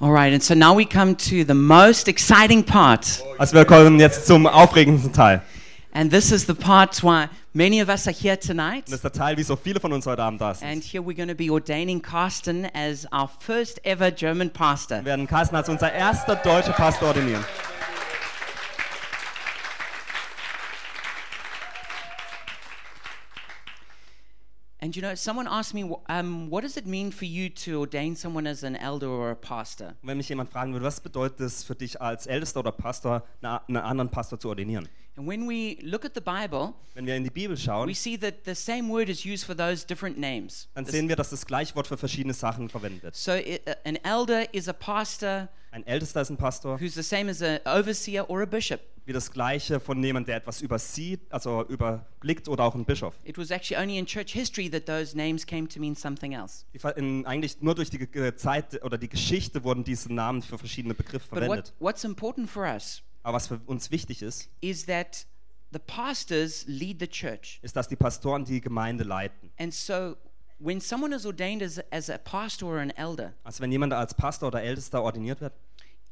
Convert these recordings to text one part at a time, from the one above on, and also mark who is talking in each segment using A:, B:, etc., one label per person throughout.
A: All right, and so now we come to the most exciting part.
B: Also wir kommen jetzt zum aufregendsten Teil.
A: And this is the part why many of us are here tonight.
B: Das ist der Teil, wie so viele von uns heute Abend da sind.
A: And here we're going to be ordaining Carsten as our first ever German pastor.
B: Wir werden Carsten als unser erster deutscher Pastor ordinieren.
A: And you know, someone asked me, um, what does it mean for you to ordain someone as an elder or a pastor?
B: Wenn mich jemand fragen würde, was bedeutet es für dich als Ältester oder Pastor, einen anderen Pastor zu ordinieren?
A: And when we look at the Bible,
B: Wenn wir in die Bibel schauen,
A: we see that the same word is used for those different names.
B: dann sehen wir, dass das gleiche Wort für verschiedene Sachen verwendet wird.
A: So uh, an elder is a pastor
B: Ein Ältester ist ein Pastor,
A: who's the same as an overseer or a bishop.
B: Wie das gleiche von jemand, der etwas übersieht, also überblickt oder auch ein Bischof.
A: It was actually only in church history that those names came to mean something else.
B: In, eigentlich nur durch die Zeit oder die Geschichte wurden diese Namen für verschiedene Begriffe
A: But what,
B: verwendet.
A: what's important for us
B: Aber was für uns wichtig ist,
A: is that the pastors lead the church.
B: ist, dass die Pastoren die Gemeinde leiten.
A: And so when someone is ordained as, as a pastor or an elder,
B: Also wenn jemand als Pastor oder Ältester ordiniert wird,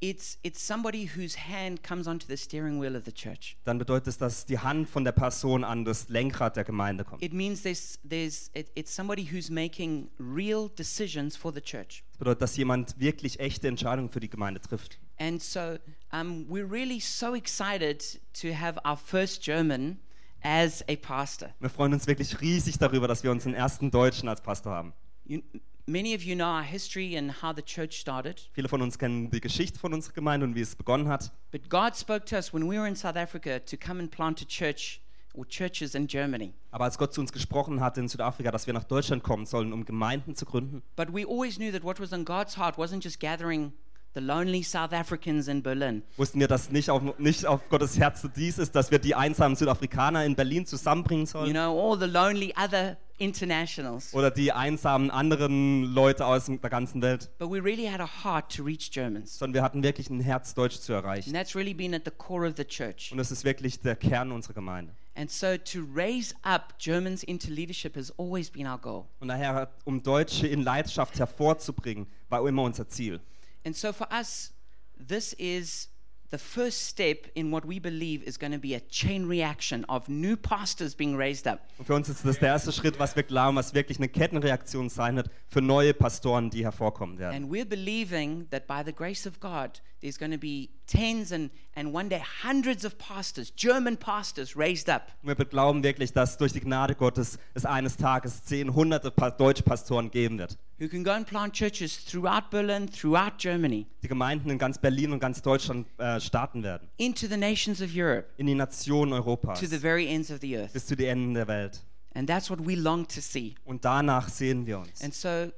A: it's, it's somebody whose hand comes onto the steering wheel of the church.
B: dann bedeutet es, dass die Hand von der Person an das Lenkrad der Gemeinde kommt.
A: It means there's, there's, it, it's somebody who's making real decisions for the church.
B: Das bedeutet, dass jemand wirklich echte Entscheidungen für die Gemeinde trifft.
A: And so um, we're really so excited to have our first German as a pastor.
B: Wir freuen uns wirklich riesig darüber, dass wir unseren ersten Deutschen als Pastor haben.
A: You, many of you know our history and how the church started.
B: Viele von uns kennen die Geschichte von unserer Gemeinde und wie es begonnen hat.
A: But God spoke to us when we were in South Africa to come and plant a church or churches in Germany.
B: Aber als Gott zu uns gesprochen hat in Südafrika, dass wir nach Deutschland kommen sollen, um Gemeinden zu gründen,
A: But we always knew that what was on God's heart wasn't just gathering the lonely South Africans in Berlin.
B: wussten wir, dass nicht auf, nicht auf Gottes Herz dies ist, dass wir die einsamen Südafrikaner in Berlin zusammenbringen
A: You
B: sollen.
A: know, all the lonely other internationals.
B: Oder die einsamen anderen Leute aus der ganzen Welt.
A: But we really had a heart to reach Germans.
B: Sondern wir hatten wirklich ein Herz, Deutsch zu erreichen.
A: And that's really been at the core of the church.
B: Und das ist wirklich der Kern unserer Gemeinde.
A: And so to raise up Germans into leadership has always been our goal.
B: Und daher, um Deutsche in Leidenschaft hervorzubringen, war immer unser Ziel.
A: And so for us, this is the first step in what we believe is going to be a chain reaction of new pastors being raised up.
B: Und für uns ist das der erste Schritt, was wir glauben, was wirklich eine Kettenreaktion sein wird für neue Pastoren, die hervorkommen werden.
A: And we're believing that by the grace of God, there's going to be tens and, and one day hundreds of pastors, German pastors, raised up.
B: Wir glauben wirklich, dass durch die Gnade Gottes es eines Tages zehn, hunderte Pa- deutsche Pastoren geben wird.
A: Who can go and plant churches throughout Berlin, throughout Germany,
B: Die Gemeinden in ganz Berlin und ganz Deutschland äh, starten werden.
A: into the nations of Europe,
B: In die Nationen Europas.
A: to the very ends of the earth.
B: Bis zu den Enden der Welt.
A: And that's what we long to see.
B: Und danach sehen wir uns.
A: And so,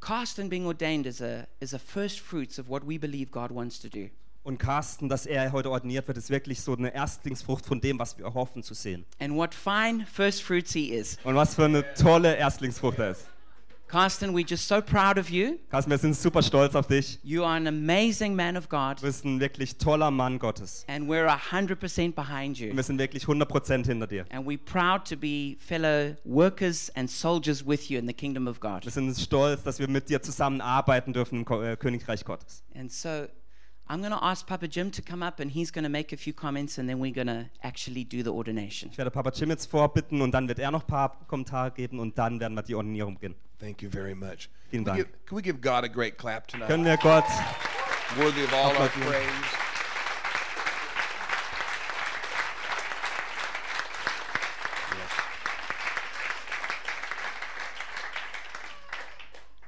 A: Carsten being ordained is a, is a first fruits of what we believe God wants to do.
B: Und Carsten, dass er heute ordiniert wird, ist wirklich so eine Erstlingsfrucht von dem, was wir hoffen zu sehen.
A: And what fine first fruits he is.
B: Und was für eine tolle Erstlingsfrucht er ist.
A: Carsten, we're just so proud of you.
B: Carsten, wir sind super stolz auf dich.
A: You are an amazing man of God,
B: Du bist ein wirklich toller Mann Gottes.
A: and we're 100% behind
B: Und
A: you.
B: wir sind wirklich 100% hinter dir.
A: And we're proud to be fellow workers and soldiers with you in the kingdom of God.
B: Wir sind stolz, dass wir mit dir zusammenarbeiten dürfen im äh, Königreich Gottes.
A: And so I'm going to ask Papa Jim to come up and he's going to make a few comments and then we're going to actually do the ordination.
B: Ich werde Papa Jim jetzt vorbitten und dann wird er noch ein paar Kommentare geben und dann werden wir die Ordinierung beginnen.
C: Thank you very much.
B: Vielen
C: Can we,
B: Dank.
C: give, can we give God a great clap tonight?
B: Können wir Gott
C: Worthy of all our praise.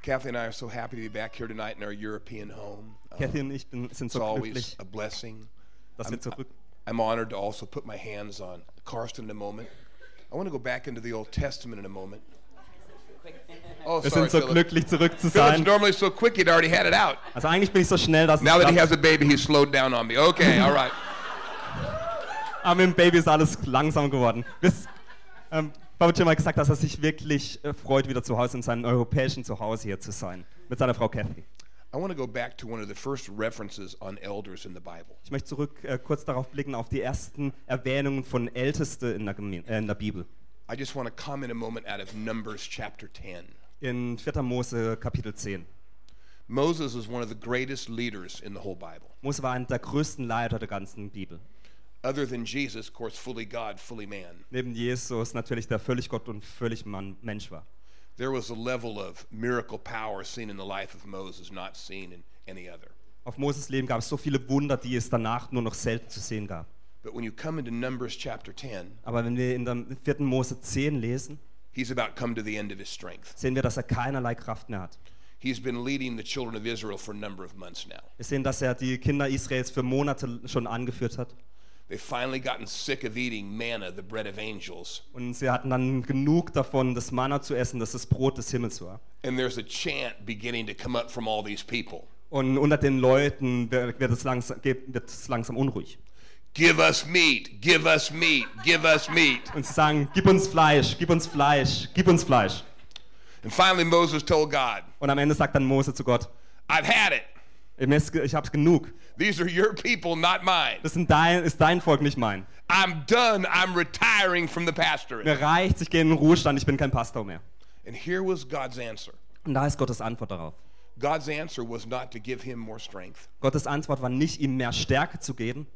C: Kathy and I are so happy to be back here tonight in our European home. Um,
B: Kathy und ich bin, sind
C: it's
B: so
C: always
B: glücklich,
C: a blessing.
B: dass wir zurück.
C: I'm honored to also put my hands on Karsten in a moment. I want to go back into the Old Testament in a moment. Oh,
B: Wir
C: sorry,
B: sind so
C: Philip.
B: glücklich zurück zu
C: Philip's
B: sein.
C: normally so quick, he'd already had it out.
B: Also eigentlich bin ich so schnell, dass
C: Now that he has a baby, he's slowed down on me. Okay, all right.
B: Aber mit dem Baby ist alles langsam geworden. Bis, ähm, Papa Jim hat gesagt, dass er sich wirklich äh, freut, wieder zu Hause in seinem europäischen Zuhause hier zu sein. Mit seiner Frau Kathy. Ich möchte zurück äh, kurz darauf blicken, auf die ersten Erwähnungen von Älteste in der, äh, in der Bibel.
C: I just want to comment a moment out of Numbers chapter 10.
B: In 4. Mose Kapitel 10.
C: Moses is one of the greatest leaders in the whole Bible.
B: Mose war einer der größten Leiter der ganzen Bibel.
C: Other than Jesus, of course, fully God, fully man.
B: Neben Jesus natürlich, der völlig Gott und völlig Mann, Mensch war.
C: There was a level of miracle power seen in the life of Moses not seen in any other.
B: Auf Moses Leben gab es so viele Wunder, die es danach nur noch selten zu sehen gab.
C: But when you come into Numbers chapter 10,
B: Aber wenn wir in der 4. Mose 10 lesen,
C: he's about come to the end of his strength.
B: sehen wir, dass er keinerlei Kraft mehr hat.
C: He's been leading the children of Israel for a number of months now.
B: Wir sehen, dass er die Kinder Israels für Monate schon angeführt hat.
C: They've finally gotten sick of eating manna, the bread of angels.
B: Und sie hatten dann genug davon, das Manna zu essen, das das Brot des Himmels war.
C: And there's a chant beginning to come up from all these people.
B: Und unter den Leuten wird wird es langsam, wird es langsam unruhig.
C: Give us meat, give us meat, give us meat.
B: Und sie sagen, gib uns Fleisch, gib uns Fleisch, gib uns Fleisch.
C: And finally, Moses told God,
B: Und am Ende sagt dann Mose zu Gott,
C: I've had it.
B: ich habe genug.
C: These are your people, not mine.
B: Das sind dein, ist dein Volk, nicht mein.
C: I'm done. I'm retiring from the pastorate.
B: Mir reicht, ich gehe in den Ruhestand, ich bin kein Pastor mehr.
C: And here was God's answer.
B: Und da ist Gottes Antwort darauf.
C: God's answer was not to give him more strength.
B: Gottes Antwort war nicht, ihm mehr Stärke zu geben.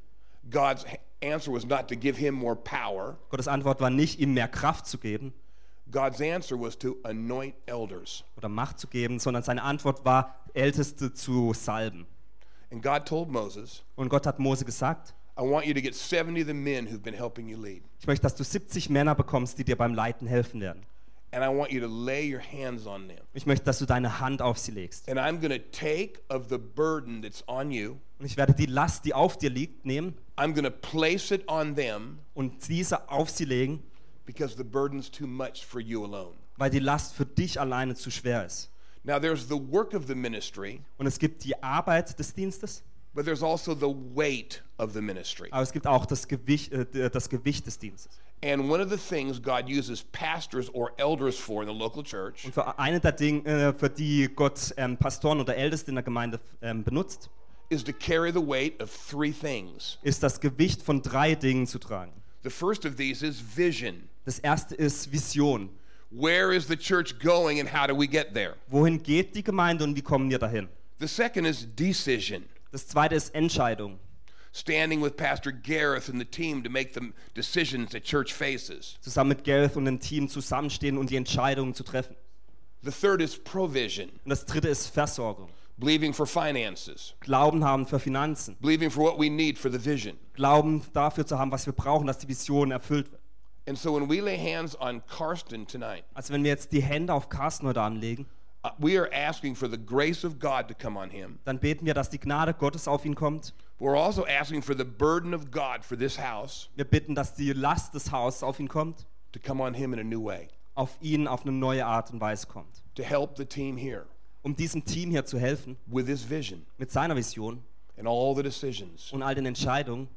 C: God's answer was not to give him more power.
B: Gottes Antwort war nicht, ihm mehr Kraft zu geben
C: God's answer was to anoint elders.
B: oder Macht zu geben, sondern seine Antwort war, Älteste zu salben.
C: And God told Moses,
B: Und Gott hat Mose gesagt,
C: I want you to get 70 of the men who've been helping you lead.
B: ich möchte, dass du 70 Männer bekommst, die dir beim Leiten helfen werden.
C: And I want you to lay your hands on them.
B: Ich möchte, dass du deine Hand auf sie legst.
C: And I'm going to take of the burden that's on you,
B: Und ich werde die Last, die auf dir liegt, nehmen
C: I'm going to place it on them
B: und diese auf sie legen,
C: because the burden's too much for you alone.
B: weil die Last für dich alleine zu schwer ist.
C: Now, there's the work of the ministry,
B: Und es gibt die Arbeit des Dienstes,
C: but there's also the weight of the ministry.
B: aber es gibt auch das Gewicht, äh, das Gewicht des Dienstes.
C: And one of the things God uses pastors or elders for in the local church
B: Und für eine der Dinge, äh, für die Gott ähm, Pastoren oder Älteste in der Gemeinde ähm, benutzt,
C: is to carry the weight of three things.
B: ist das Gewicht von drei Dingen zu tragen.
C: The first of these is vision.
B: Das erste ist Vision.
C: Where is the church going and how do we get there?
B: Wohin geht die Gemeinde und wie kommen wir dahin?
C: The second is decision.
B: Das zweite ist Entscheidung.
C: Standing with Pastor Gareth and the team to make the decisions that church faces.
B: Zusammen mit Gareth und dem Team zusammenstehen und die Entscheidungen zu treffen.
C: The third is provision.
B: Und das dritte ist Versorgung.
C: Believing for finances.
B: Glauben haben für Finanzen.
C: Believing for what we need for the vision.
B: Glauben dafür zu haben, was wir brauchen, dass die Vision erfüllt wird.
C: And so when we lay hands on Karsten tonight,
B: Also wenn wir jetzt die Hände auf Carsten heute anlegen,
C: uh, we are asking for the grace of God to come on him.
B: dann beten wir, dass die Gnade Gottes auf ihn kommt.
C: We're also asking for the burden of God for this house
B: Wir bitten, dass die Last des Hauses auf ihn kommt,
C: to come on him in a new way,
B: auf ihn auf eine neue Art und Weise kommt.
C: to help the team here
B: Um diesem Team hier zu helfen,
C: with his vision
B: mit seiner Vision
C: and all the decisions
B: und all den Entscheidungen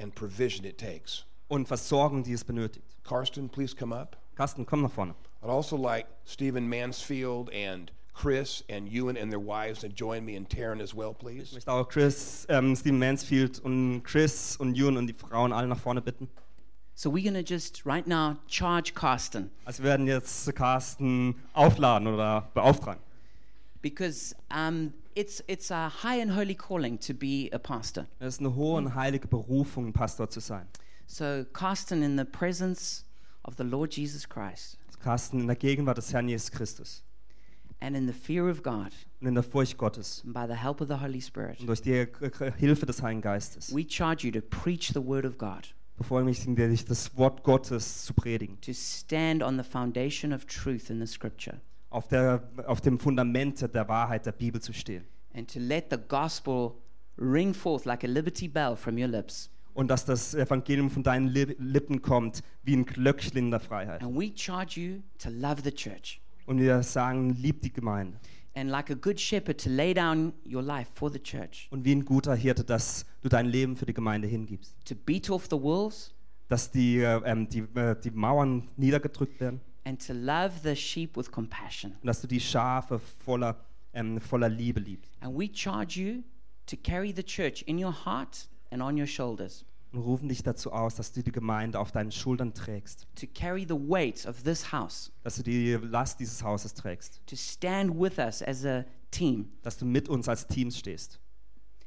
C: and provision it takes.
B: und Versorgung, die es benötigt.
C: Karsten, please come up.
B: Carsten, komm nach vorne.
C: I'd also like Stephen Mansfield and Chris and Ewan and their wives to join me and Taryn as well,
B: Ich
C: please.
B: möchte auch Chris, ähm, Steven Mansfield und Chris und Ewan und die Frauen alle nach vorne bitten.
A: So we're to just right now charge Carsten
B: Also wir werden jetzt Carsten aufladen oder beauftragen.
A: because um, it's, it's a high and holy calling to be a pastor.
B: Es ist eine hohe und heilige Berufung, Pastor zu sein.
A: So, Carsten, in the presence of the Lord Jesus Christ
B: Carsten in der Gegenwart des Herrn Jesus Christus
A: and in the fear of God
B: und in der Furcht Gottes
A: and by the help of the Holy Spirit,
B: und durch die Hilfe des Heiligen Geistes
A: we charge you to preach the word of God,
B: bevollmächtigen wir dich, das Wort Gottes zu predigen.
A: to stand on the foundation of truth in the scripture,
B: Auf, der, auf dem Fundament der Wahrheit der Bibel zu stehen.
A: and to let the gospel ring forth like a liberty bell from your lips.
B: Und dass das Evangelium von deinen Li- Lippen kommt wie ein Glöckchen in der Freiheit.
A: And we charge you to love the church
B: Und wir sagen, lieb die Gemeinde.
A: and, like a good shepherd, to lay down your life for the church,
B: Und wie ein guter Hirte, dass du dein Leben für die Gemeinde hingibst.
A: to beat off the walls
B: Dass die, äh, ähm, die, äh, die Mauern niedergedrückt werden.
A: and to love the sheep with compassion.
B: Und dass du die Schafe voller, ähm, voller Liebe liebst.
A: And we charge you to carry the church in your heart and on your shoulders,
B: Und rufen dich dazu aus, dass du die Gemeinde auf deinen Schultern trägst.
A: to carry the weight of this house,
B: Dass du die Last dieses Hauses trägst.
A: to stand with us as a team
B: dass du mit uns als Team stehst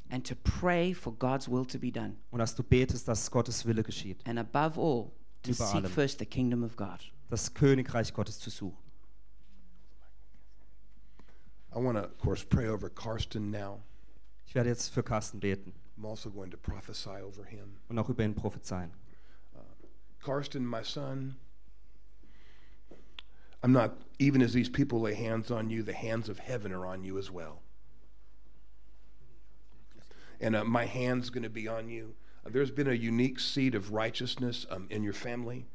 A: and to pray for God's will to be done.
B: und dass du betest, dass Gottes Wille geschieht,
A: And above all, to
B: Über
A: seek
B: allem.
A: first the kingdom of God.
B: das Königreich Gottes zu suchen.
C: I want to, of course, pray over Karsten now.
B: Ich werde jetzt für Carsten beten
C: I'm also going to prophesy over him.
B: und auch über ihn prophezeien.
C: Karsten, my son, I'm not, even as these people lay hands on you, the hands of heaven are on you as well. And uh, my hand's going to be on you. Uh, there's been a unique seed of righteousness um, in your family.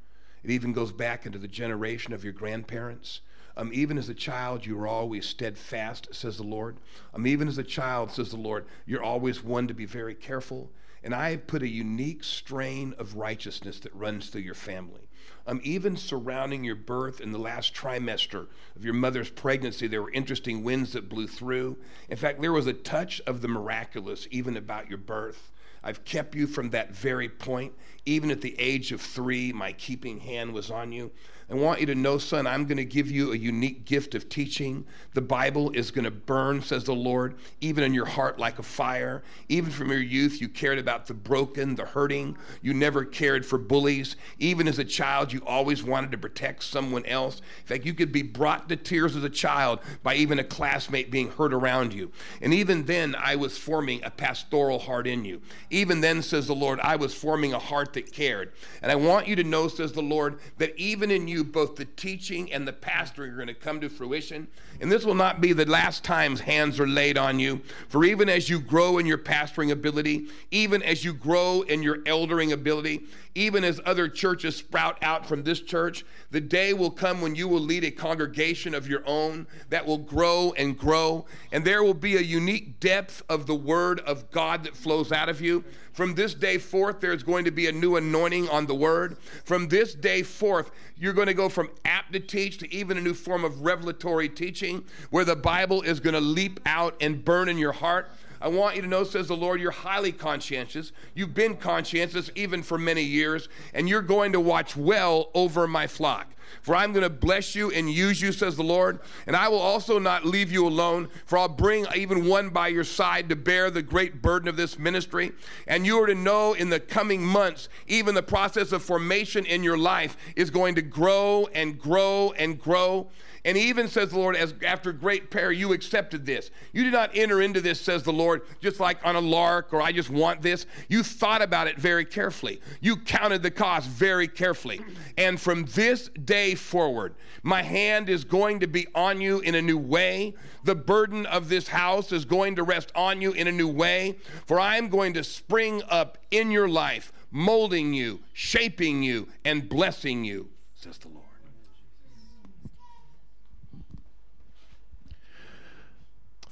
C: It even goes back into the generation of your grandparents. Um, even as a child, you were always steadfast, says the Lord. Um, even as a child, says the Lord, you're always one to be very careful. And I have put a unique strain of righteousness that runs through your family. Um, even surrounding your birth in the last trimester of your mother's pregnancy, there were interesting winds that blew through. In fact, there was a touch of the miraculous even about your birth. I've kept you from that very point. Even at the age of three, my keeping hand was on you. I want you to know, son, I'm going to give you a unique gift of teaching. The Bible is going to burn, says the Lord, even in your heart like a fire. Even from your youth, you cared about the broken, the hurting. You never cared for bullies. Even as a child, you always wanted to protect someone else. In fact, you could be brought to tears as a child by even a classmate being hurt around you. And even then, I was forming a pastoral heart in you. Even then, says the Lord, I was forming a heart that cared. And I want you to know, says the Lord, that even in you, both the teaching and the pastoring are going to come to fruition. And this will not be the last times hands are laid on you. For even as you grow in your pastoring ability, even as you grow in your eldering ability, even as other churches sprout out from this church, the day will come when you will lead a congregation of your own that will grow and grow. And there will be a unique depth of the word of God that flows out of you. From this day forth, there's going to be a new anointing on the word. From this day forth, you're going to go from apt to teach to even a new form of revelatory teaching where the Bible is going to leap out and burn in your heart. I want you to know, says the Lord, you're highly conscientious. You've been conscientious even for many years, and you're going to watch well over my flock. For I'm going to bless you and use you, says the Lord. And I will also not leave you alone, for I'll bring even one by your side to bear the great burden of this ministry. And you are to know in the coming months, even the process of formation in your life is going to grow and grow and grow. And he even says the Lord, as after great prayer, you accepted this. You did not enter into this, says the Lord, just like on a lark or I just want this. You thought about it very carefully. You counted the cost very carefully. And from this day forward, my hand is going to be on you in a new way. The burden of this house is going to rest on you in a new way. For I am going to spring up in your life, molding you, shaping you, and blessing you, says the Lord.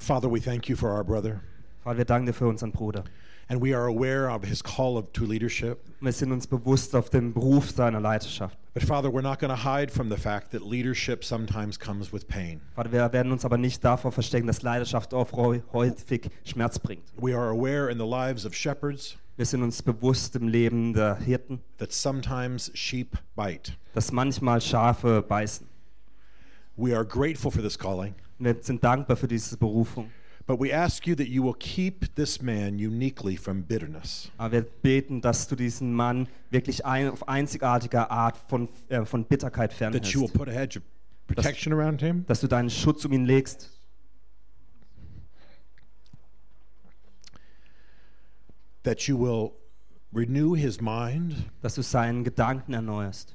D: Father, we thank you for our brother,
B: Vater, wir danken dir für unseren Bruder.
D: and we are aware of his call of, to leadership.
B: Wir sind uns bewusst auf den Beruf seiner Leiterschaft.
D: But Father, we're not going to hide from the fact that leadership sometimes comes with pain.
B: Vater, wir werden uns aber nicht davor verstecken, dass Leidenschaft häufig Schmerz bringt.
D: We are aware in the lives of shepherds
B: Wir sind uns bewusst im Leben der Hirten,
D: that sometimes sheep bite.
B: dass manchmal Schafe beißen.
D: We are grateful for this calling,
B: Und wir sind dankbar für diese Berufung.
D: but we ask you that you will keep this man uniquely from bitterness.
B: Aber wir beten, dass du diesen Mann wirklich ein, auf einzigartige Art von, äh, von Bitterkeit
D: That you will
B: fernhältst.
D: put a hedge of protection around him,
B: Dass du deinen Schutz um ihn legst.
D: that you will renew his mind
B: Dass du seinen Gedanken erneuerst.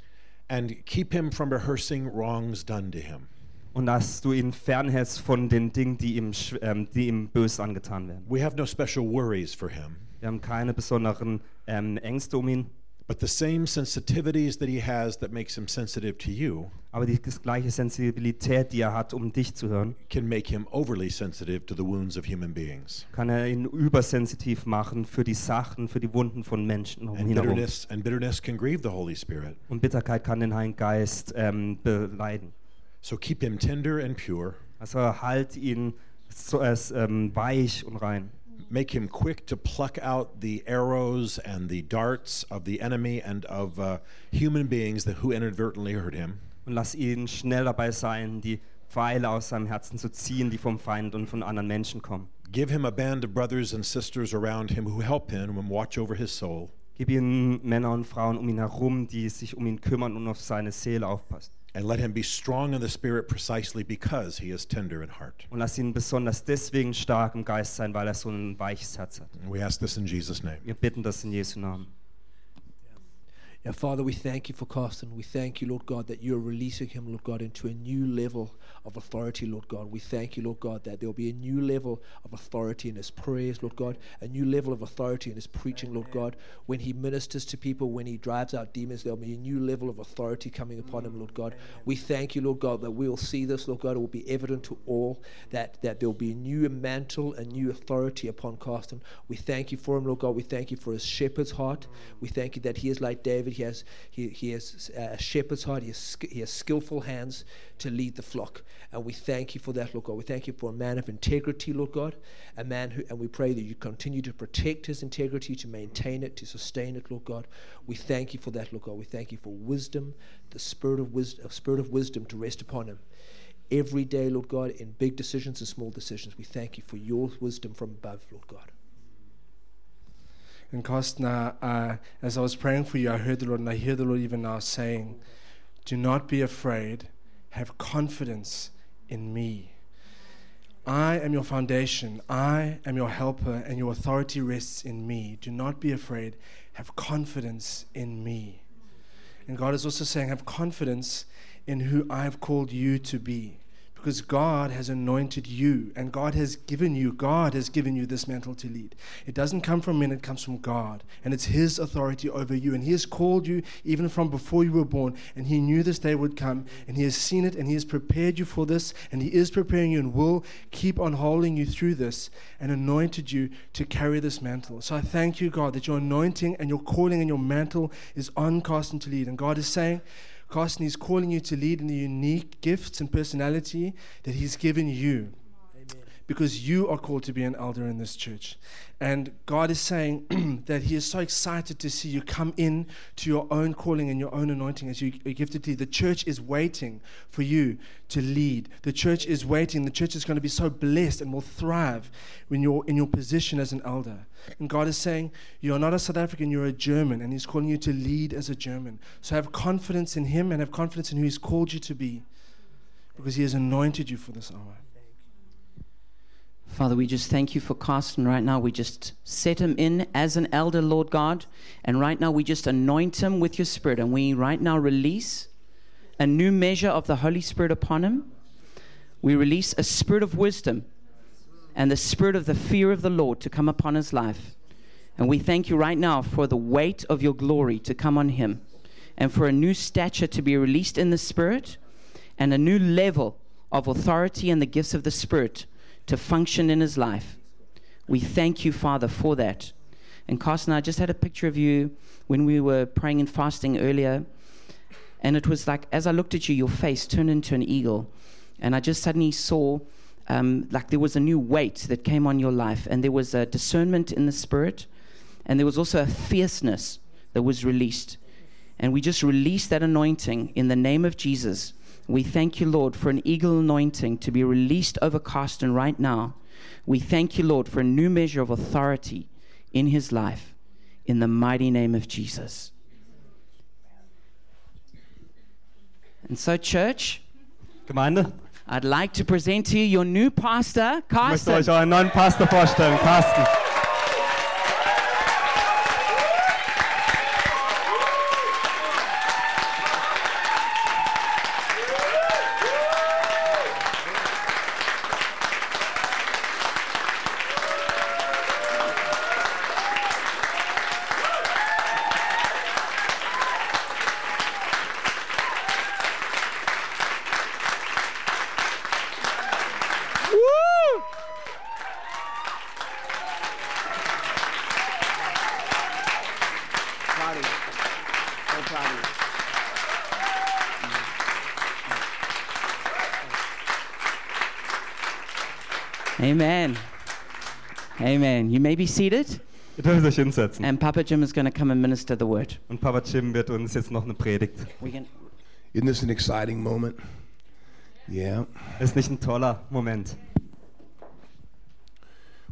D: and keep him from rehearsing wrongs done to him.
B: Und dass du ihn fernhältst von den Dingen, die ihm, ähm, die ihm böse angetan werden.
D: We have no special worries for him,
B: Wir haben keine besonderen ähm, Ängste um ihn.
D: but the same sensitivities that he has that makes him sensitive to you
B: Aber die gleiche Sensibilität, die er hat, um dich zu hören,
D: can make him overly sensitive to the wounds of human beings.
B: kann er ihn übersensitiv machen für die Sachen, für die Wunden von Menschen um
D: And
B: ihn herum.
D: bitterness and bitterness can grieve the Holy Spirit.
B: Und Bitterkeit kann den Heiligen Geist ähm, beleiden.
D: So keep him tender and pure.
B: Also halt ihn so, äh, ähm, weich und rein.
D: Make him quick to pluck out the arrows and the darts of the enemy and of uh, human beings that who inadvertently hurt him.
B: Und lass ihn schnell dabei sein, die Pfeile aus seinem Herzen zu ziehen, die vom Feind und von anderen Menschen kommen.
D: Give him a band of brothers and sisters around him who help him and watch over his soul.
B: Gib ihm Männer und Frauen um ihn herum, die sich um ihn kümmern und auf seine Seele aufpassen.
D: And let him be strong in the spirit precisely because he is tender in heart.
B: Und lass ihn besonders deswegen stark im Geist sein, weil er so ein weiches Herz hat.
D: And we ask this in Jesus' name.
B: Wir bitten das in Jesu Namen.
E: Yeah, Father, we thank you for Carsten. We thank you, Lord God, that you're releasing him, Lord God, into a new level of authority, Lord God. We thank you, Lord God, that there'll be a new level of authority in his prayers, Lord God, a new level of authority in his preaching, Lord God. When he ministers to people, when he drives out demons, there'll be a new level of authority coming upon him, Lord God. We thank you, Lord God, that we'll see this, Lord God. It will be evident to all that, that there'll be a new mantle, a new authority upon Carsten. We thank you for him, Lord God. We thank you for his shepherd's heart. We thank you that he is like David. He has he, he has uh, a shepherd's heart. He has, he has skillful hands to lead the flock. And we thank you for that, Lord God. We thank you for a man of integrity, Lord God. A man who, and we pray that you continue to protect his integrity, to maintain it, to sustain it, Lord God. We thank you for that, Lord God. We thank you for wisdom, the spirit of wisdom, spirit of wisdom to rest upon him. Every day, Lord God, in big decisions and small decisions, we thank you for your wisdom from above, Lord God.
F: And Kostna, uh, as I was praying for you, I heard the Lord, and I hear the Lord even now saying, Do not be afraid, have confidence in me. I am your foundation, I am your helper, and your authority rests in me. Do not be afraid, have confidence in me. And God is also saying, Have confidence in who I have called you to be. Because God has anointed you and God has given you, God has given you this mantle to lead. It doesn't come from men, it comes from God. And it's His authority over you. And He has called you even from before you were born. And He knew this day would come. And He has seen it and He has prepared you for this. And He is preparing you and will keep on holding you through this and anointed you to carry this mantle. So I thank you, God, that your anointing and your calling and your mantle is on Carsten to lead. And God is saying, Carsten, He's calling you to lead in the unique gifts and personality that He's given you. Because you are called to be an elder in this church. And God is saying that He is so excited to see you come in to your own calling and your own anointing as you are gifted to. The church is waiting for you to lead. The church is waiting. The church is going to be so blessed and will thrive when you're in your position as an elder. And God is saying, You're not a South African, you're a German, and He's calling you to lead as a German. So have confidence in Him and have confidence in who He's called you to be because He has anointed you for this hour.
A: Father, we just thank you for Carsten right now. We just set him in as an elder, Lord God. And right now, we just anoint him with your spirit. And we right now release a new measure of the Holy Spirit upon him. We release a spirit of wisdom and the spirit of the fear of the Lord to come upon his life. And we thank you right now for the weight of your glory to come on him and for a new stature to be released in the spirit and a new level of authority and the gifts of the spirit to function in his life. We thank you, Father, for that. And Carson, I just had a picture of you when we were praying and fasting earlier. And it was like, as I looked at you, your face turned into an eagle. And I just suddenly saw um, like there was a new weight that came on your life. And there was a discernment in the spirit. And there was also a fierceness that was released. And we just released that anointing in the name of Jesus. We thank you, Lord, for an eagle anointing to be released over Carsten right now. We thank you, Lord, for a new measure of authority in his life in the mighty name of Jesus. And so, church,
B: Gemeinde,
A: I'd like to present to you your new pastor,
B: ich möchte euch euren neuen Pastor vorstellen, Carsten.
A: Amen. Amen. You may be seated,
B: Ihr dürft euch hinsetzen.
A: and Papa Jim is going to come and minister the word.
B: Und Papa Jim wird uns jetzt noch eine Predigt.
A: We can,
C: Isn't this an exciting moment? Yeah.
B: Ist nicht ein toller Moment.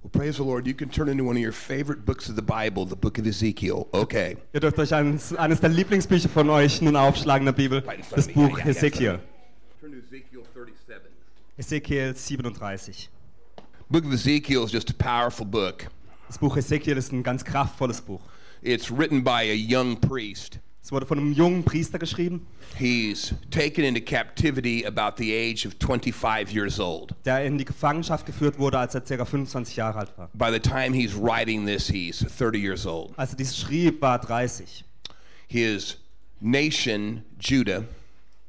C: Well, praise the Lord. You can turn into one of your favorite books of the Bible, the book of Ezekiel. Okay.
B: Ihr dürft euch eines, eines der Lieblingsbücher von euch nun aufschlagen in der Bibel,
C: Right in front
B: das Buch
C: yeah, yeah,
B: Ezekiel.
C: Turn to Ezekiel 37.
B: Ezekiel 37.
C: Book of Ezekiel is just a powerful book.
B: Das Buch Ezekiel ist ein ganz kraftvolles Buch.
C: It's written by a young priest.
B: Es wurde von einem jungen Priester geschrieben,
C: He's taken into captivity about the age of 25 years old.
B: der in die Gefangenschaft geführt wurde, als er ca. 25 Jahre alt war.
C: By the time he's writing this, he's 30 years old.
B: Als er dies schrieb, war er 30.
C: His nation, Judah,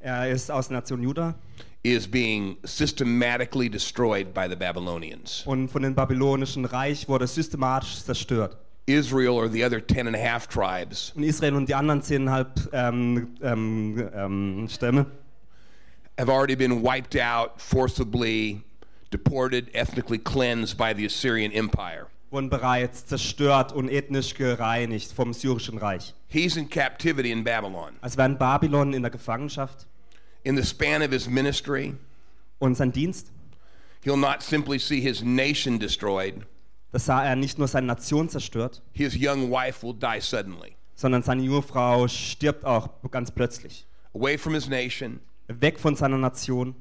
B: Er ist aus der Nation Juda
C: is being systematically destroyed by the Babylonians.
B: und von dem babylonischen Reich wurde systematisch zerstört.
C: Israel or the other ten and a half tribes
B: Und Israel und die anderen zehneinhalb ähm, ähm, ähm, Stämme
C: have already been wiped out, forcibly deported, ethnically cleansed by the Assyrian Empire.
B: wurden bereits zerstört und ethnisch gereinigt vom syrischen Reich.
C: He's in captivity in Babylon.
B: Also war in Babylon in der Gefangenschaft
C: In the span of his ministry,
B: und sein Dienst,
C: he'll not simply see his nation destroyed,
B: das sah er nicht nur seine Nation zerstört,
C: his young wife will die suddenly.
B: sondern seine junge Frau stirbt auch ganz plötzlich.
C: Away from his nation,
B: Weg von seiner Nation,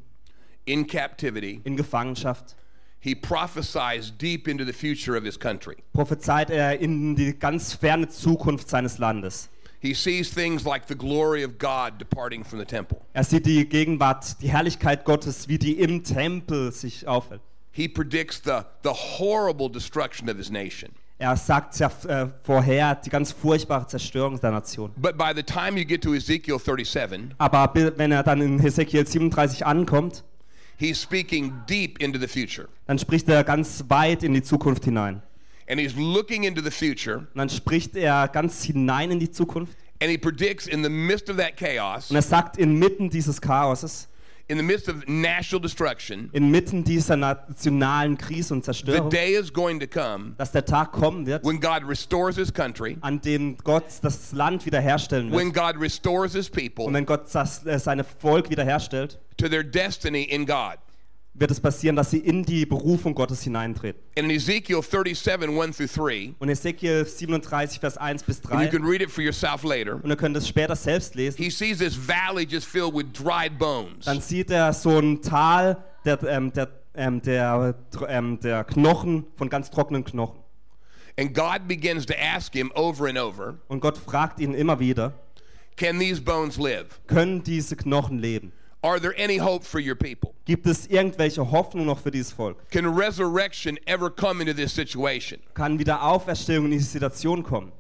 C: in captivity,
B: in Gefangenschaft,
C: he prophesies deep into the future of his country.
B: prophezeit er in die ganz ferne Zukunft seines Landes.
C: He sees things like the glory of God departing from the temple.
B: Er sieht die Gegenwart, die Herrlichkeit Gottes, wie die im Tempel sich aufhält.
C: He predicts the, the horrible destruction of his nation.
B: Er sagt ja äh, vorher die ganz furchtbare Zerstörung der Nation.
C: But by the time you get to Ezekiel 37,
B: Aber wenn er dann in Hesekiel 37 ankommt,
C: he's speaking deep into the future.
B: dann spricht er ganz weit in die Zukunft hinein.
C: And he's looking into the future,
B: Und dann spricht er ganz hinein in die Zukunft.
C: and he predicts in the midst of that chaos,
B: Und er sagt inmitten dieses Chaoses,
C: in the midst of national destruction,
B: inmitten dieser nationalen Krise und
C: the
B: Zerstörung,
C: day is going to come
B: dass der Tag kommen wird,
C: when God restores his country,
B: an dem Gott das Land wiederherstellen
C: when
B: wird.
C: God restores his
B: Und
C: people
B: wenn Gott das, äh, seine Volk wiederherstellt,
C: to their destiny in God.
B: Wird es passieren, dass sie in die Berufung Gottes hineintreten.
C: In Ezekiel 37, 1 through 3,
B: Und Ezekiel 37, Vers 1 bis
C: and you
B: 3,
C: can read it for yourself later,
B: und ihr könnt es später selbst lesen,
C: he sees this valley just filled with dried bones.
B: dann sieht er so ein Tal der, ähm, der, ähm, der, ähm, der Knochen, von ganz trockenen Knochen.
C: And God begins to ask him over and over,
B: Und Gott fragt ihn immer wieder,
C: Can these bones live?
B: können diese Knochen leben?
C: Are there any hope for your people?
B: Gibt es irgendwelche Hoffnung noch für dieses Volk?
C: Can resurrection ever come into this situation?
B: Kann wieder Auferstehung in diese Situation kommen?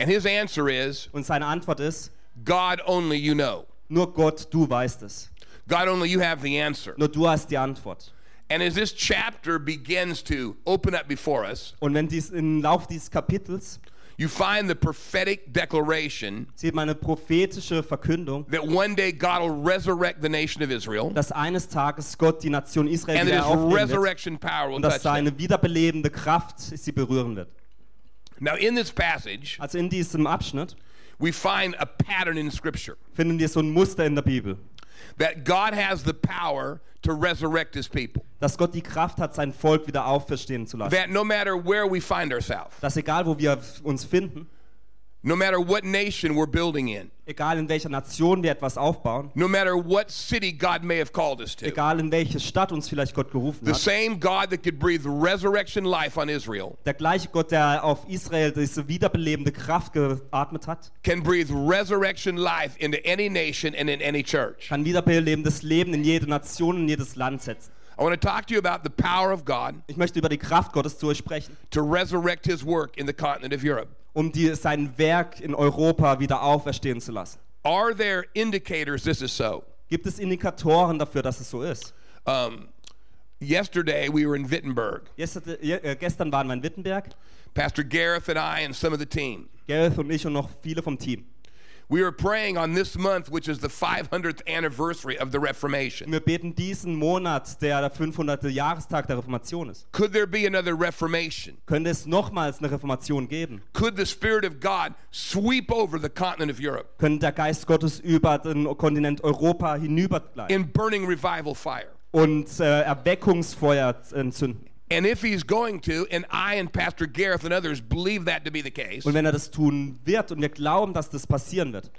C: And his answer is,
B: Und seine Antwort ist,
C: God only you know.
B: nur Gott, du weißt es.
C: God only you have the answer.
B: Nur du hast die Antwort.
C: And as this chapter begins to open up before us,
B: Und wenn dies im Lauf dieses Kapitels
C: you find the prophetic declaration
B: sieht man eine prophetische Verkündung,
C: that one day God will resurrect the nation of Israel
B: dass eines Tages Gott die Nation Israel
C: and that
B: wieder aufnehmen
C: resurrection power will
B: und dass seine wiederbelebende Kraft sie berühren wird.
C: Now, in this passage,
B: Also in diesem Abschnitt
C: we find a pattern in Scripture
B: finden wir so ein Muster in der Bibel,
C: that God has the power to resurrect his people.
B: dass Gott die Kraft hat, sein Volk wieder auferstehen zu lassen.
C: That no matter where we find ourselves,
B: Dass egal wo wir uns finden,
C: no matter what nation we're building in,
B: egal in welcher Nation wir etwas aufbauen,
C: no matter what city God may have called us to,
B: egal in welche Stadt uns vielleicht Gott gerufen
C: the
B: hat,
C: same God that could breathe resurrection life on Israel
B: der gleiche Gott, der auf Israel diese wiederbelebende Kraft geatmet hat,
C: can breathe resurrection life into any nation and in any church.
B: kann wiederbelebendes Leben in jede Nation, in jedes Land setzen.
C: I want to talk to you about the power of God
B: Ich möchte über die Kraft Gottes zu euch sprechen,
C: to resurrect his work in the continent of Europe.
B: Um die, sein Werk in Europa wieder auferstehen zu lassen.
C: Are there indicators this is so?
B: Gibt es Indikatoren dafür, dass es so ist?
C: Um, yesterday we were in Wittenberg.
B: Yesterday, äh, gestern waren wir in Wittenberg,
C: Pastor Gareth and I and some of the team.
B: Gareth und ich und noch viele vom Team.
C: We are praying on this month, which is the 500th anniversary of the Reformation.
B: Wir beten diesen Monat, der der 500. Jahrestag der Reformation ist.
C: Could there be another Reformation?
B: Könnte es nochmals eine Reformation geben?
C: Could the Spirit of God sweep over the continent of Europe
B: Könnte der Geist Gottes über den Kontinent Europa hinübergleiten
C: in burning revival fire?
B: und äh, Erweckungsfeuer entzünden?
C: And if he's going to, and I and Pastor Gareth and others believe that to be the case,
B: Und wenn er das tun wird und wir glauben, dass das passieren wird,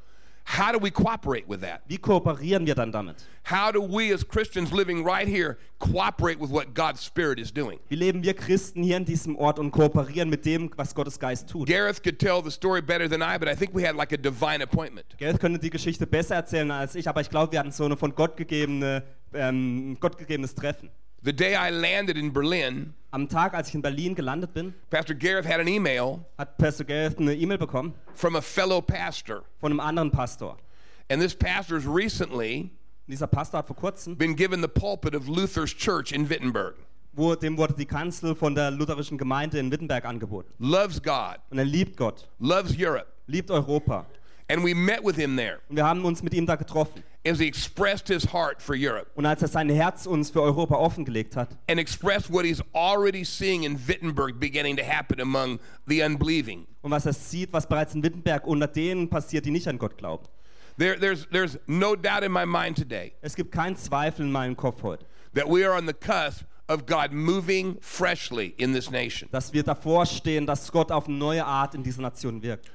C: how do we cooperate with that?
B: wie kooperieren wir dann damit?
C: How do we as Christians living right here cooperate with what God's Spirit is doing?
B: Wie leben wir Christen hier in diesem Ort und kooperieren mit dem, was Gottes Geist tut?
C: Gareth could tell the story better than I, but I think we had like a divine appointment.
B: Gerrit könnte die Geschichte besser erzählen als ich, aber ich glaube, wir hatten so eine von Gott gegebene, ähm, Gott gegebenes Treffen.
C: The day I landed in Berlin,
B: Am Tag, als ich in Berlin gelandet bin,
C: Pastor Gareth had an email
B: hat Pastor Gerrit eine E-Mail bekommen
C: from a fellow pastor.
B: von einem anderen Pastor.
C: And this pastor's recently
B: Dieser Pastor hat vor kurzem,
C: been given the pulpit of Luther's church in Wittenberg.
B: wo, dem wurde die Kanzel von der lutherischen Gemeinde in Wittenberg angeboten.
C: Loves God,
B: Und er liebt Gott,
C: loves Europe.
B: liebt Europa.
C: And we met with him there
B: Und wir haben uns mit ihm da getroffen.
C: as he expressed his heart for Europe
B: Und als er sein Herz uns für Europa offengelegt hat
C: and expressed what he's already seeing in Wittenberg beginning to happen among the unbelieving.
B: und was er sieht, was bereits in Wittenberg unter denen passiert, die nicht an Gott glauben.
C: There, there's, there's no doubt in my mind today
B: Es gibt keinen Zweifel in meinem Kopf heute,
C: that we are on the cusp of God moving freshly in this nation.
B: dass wir davor stehen, dass Gott auf eine neue Art in dieser Nation wirkt.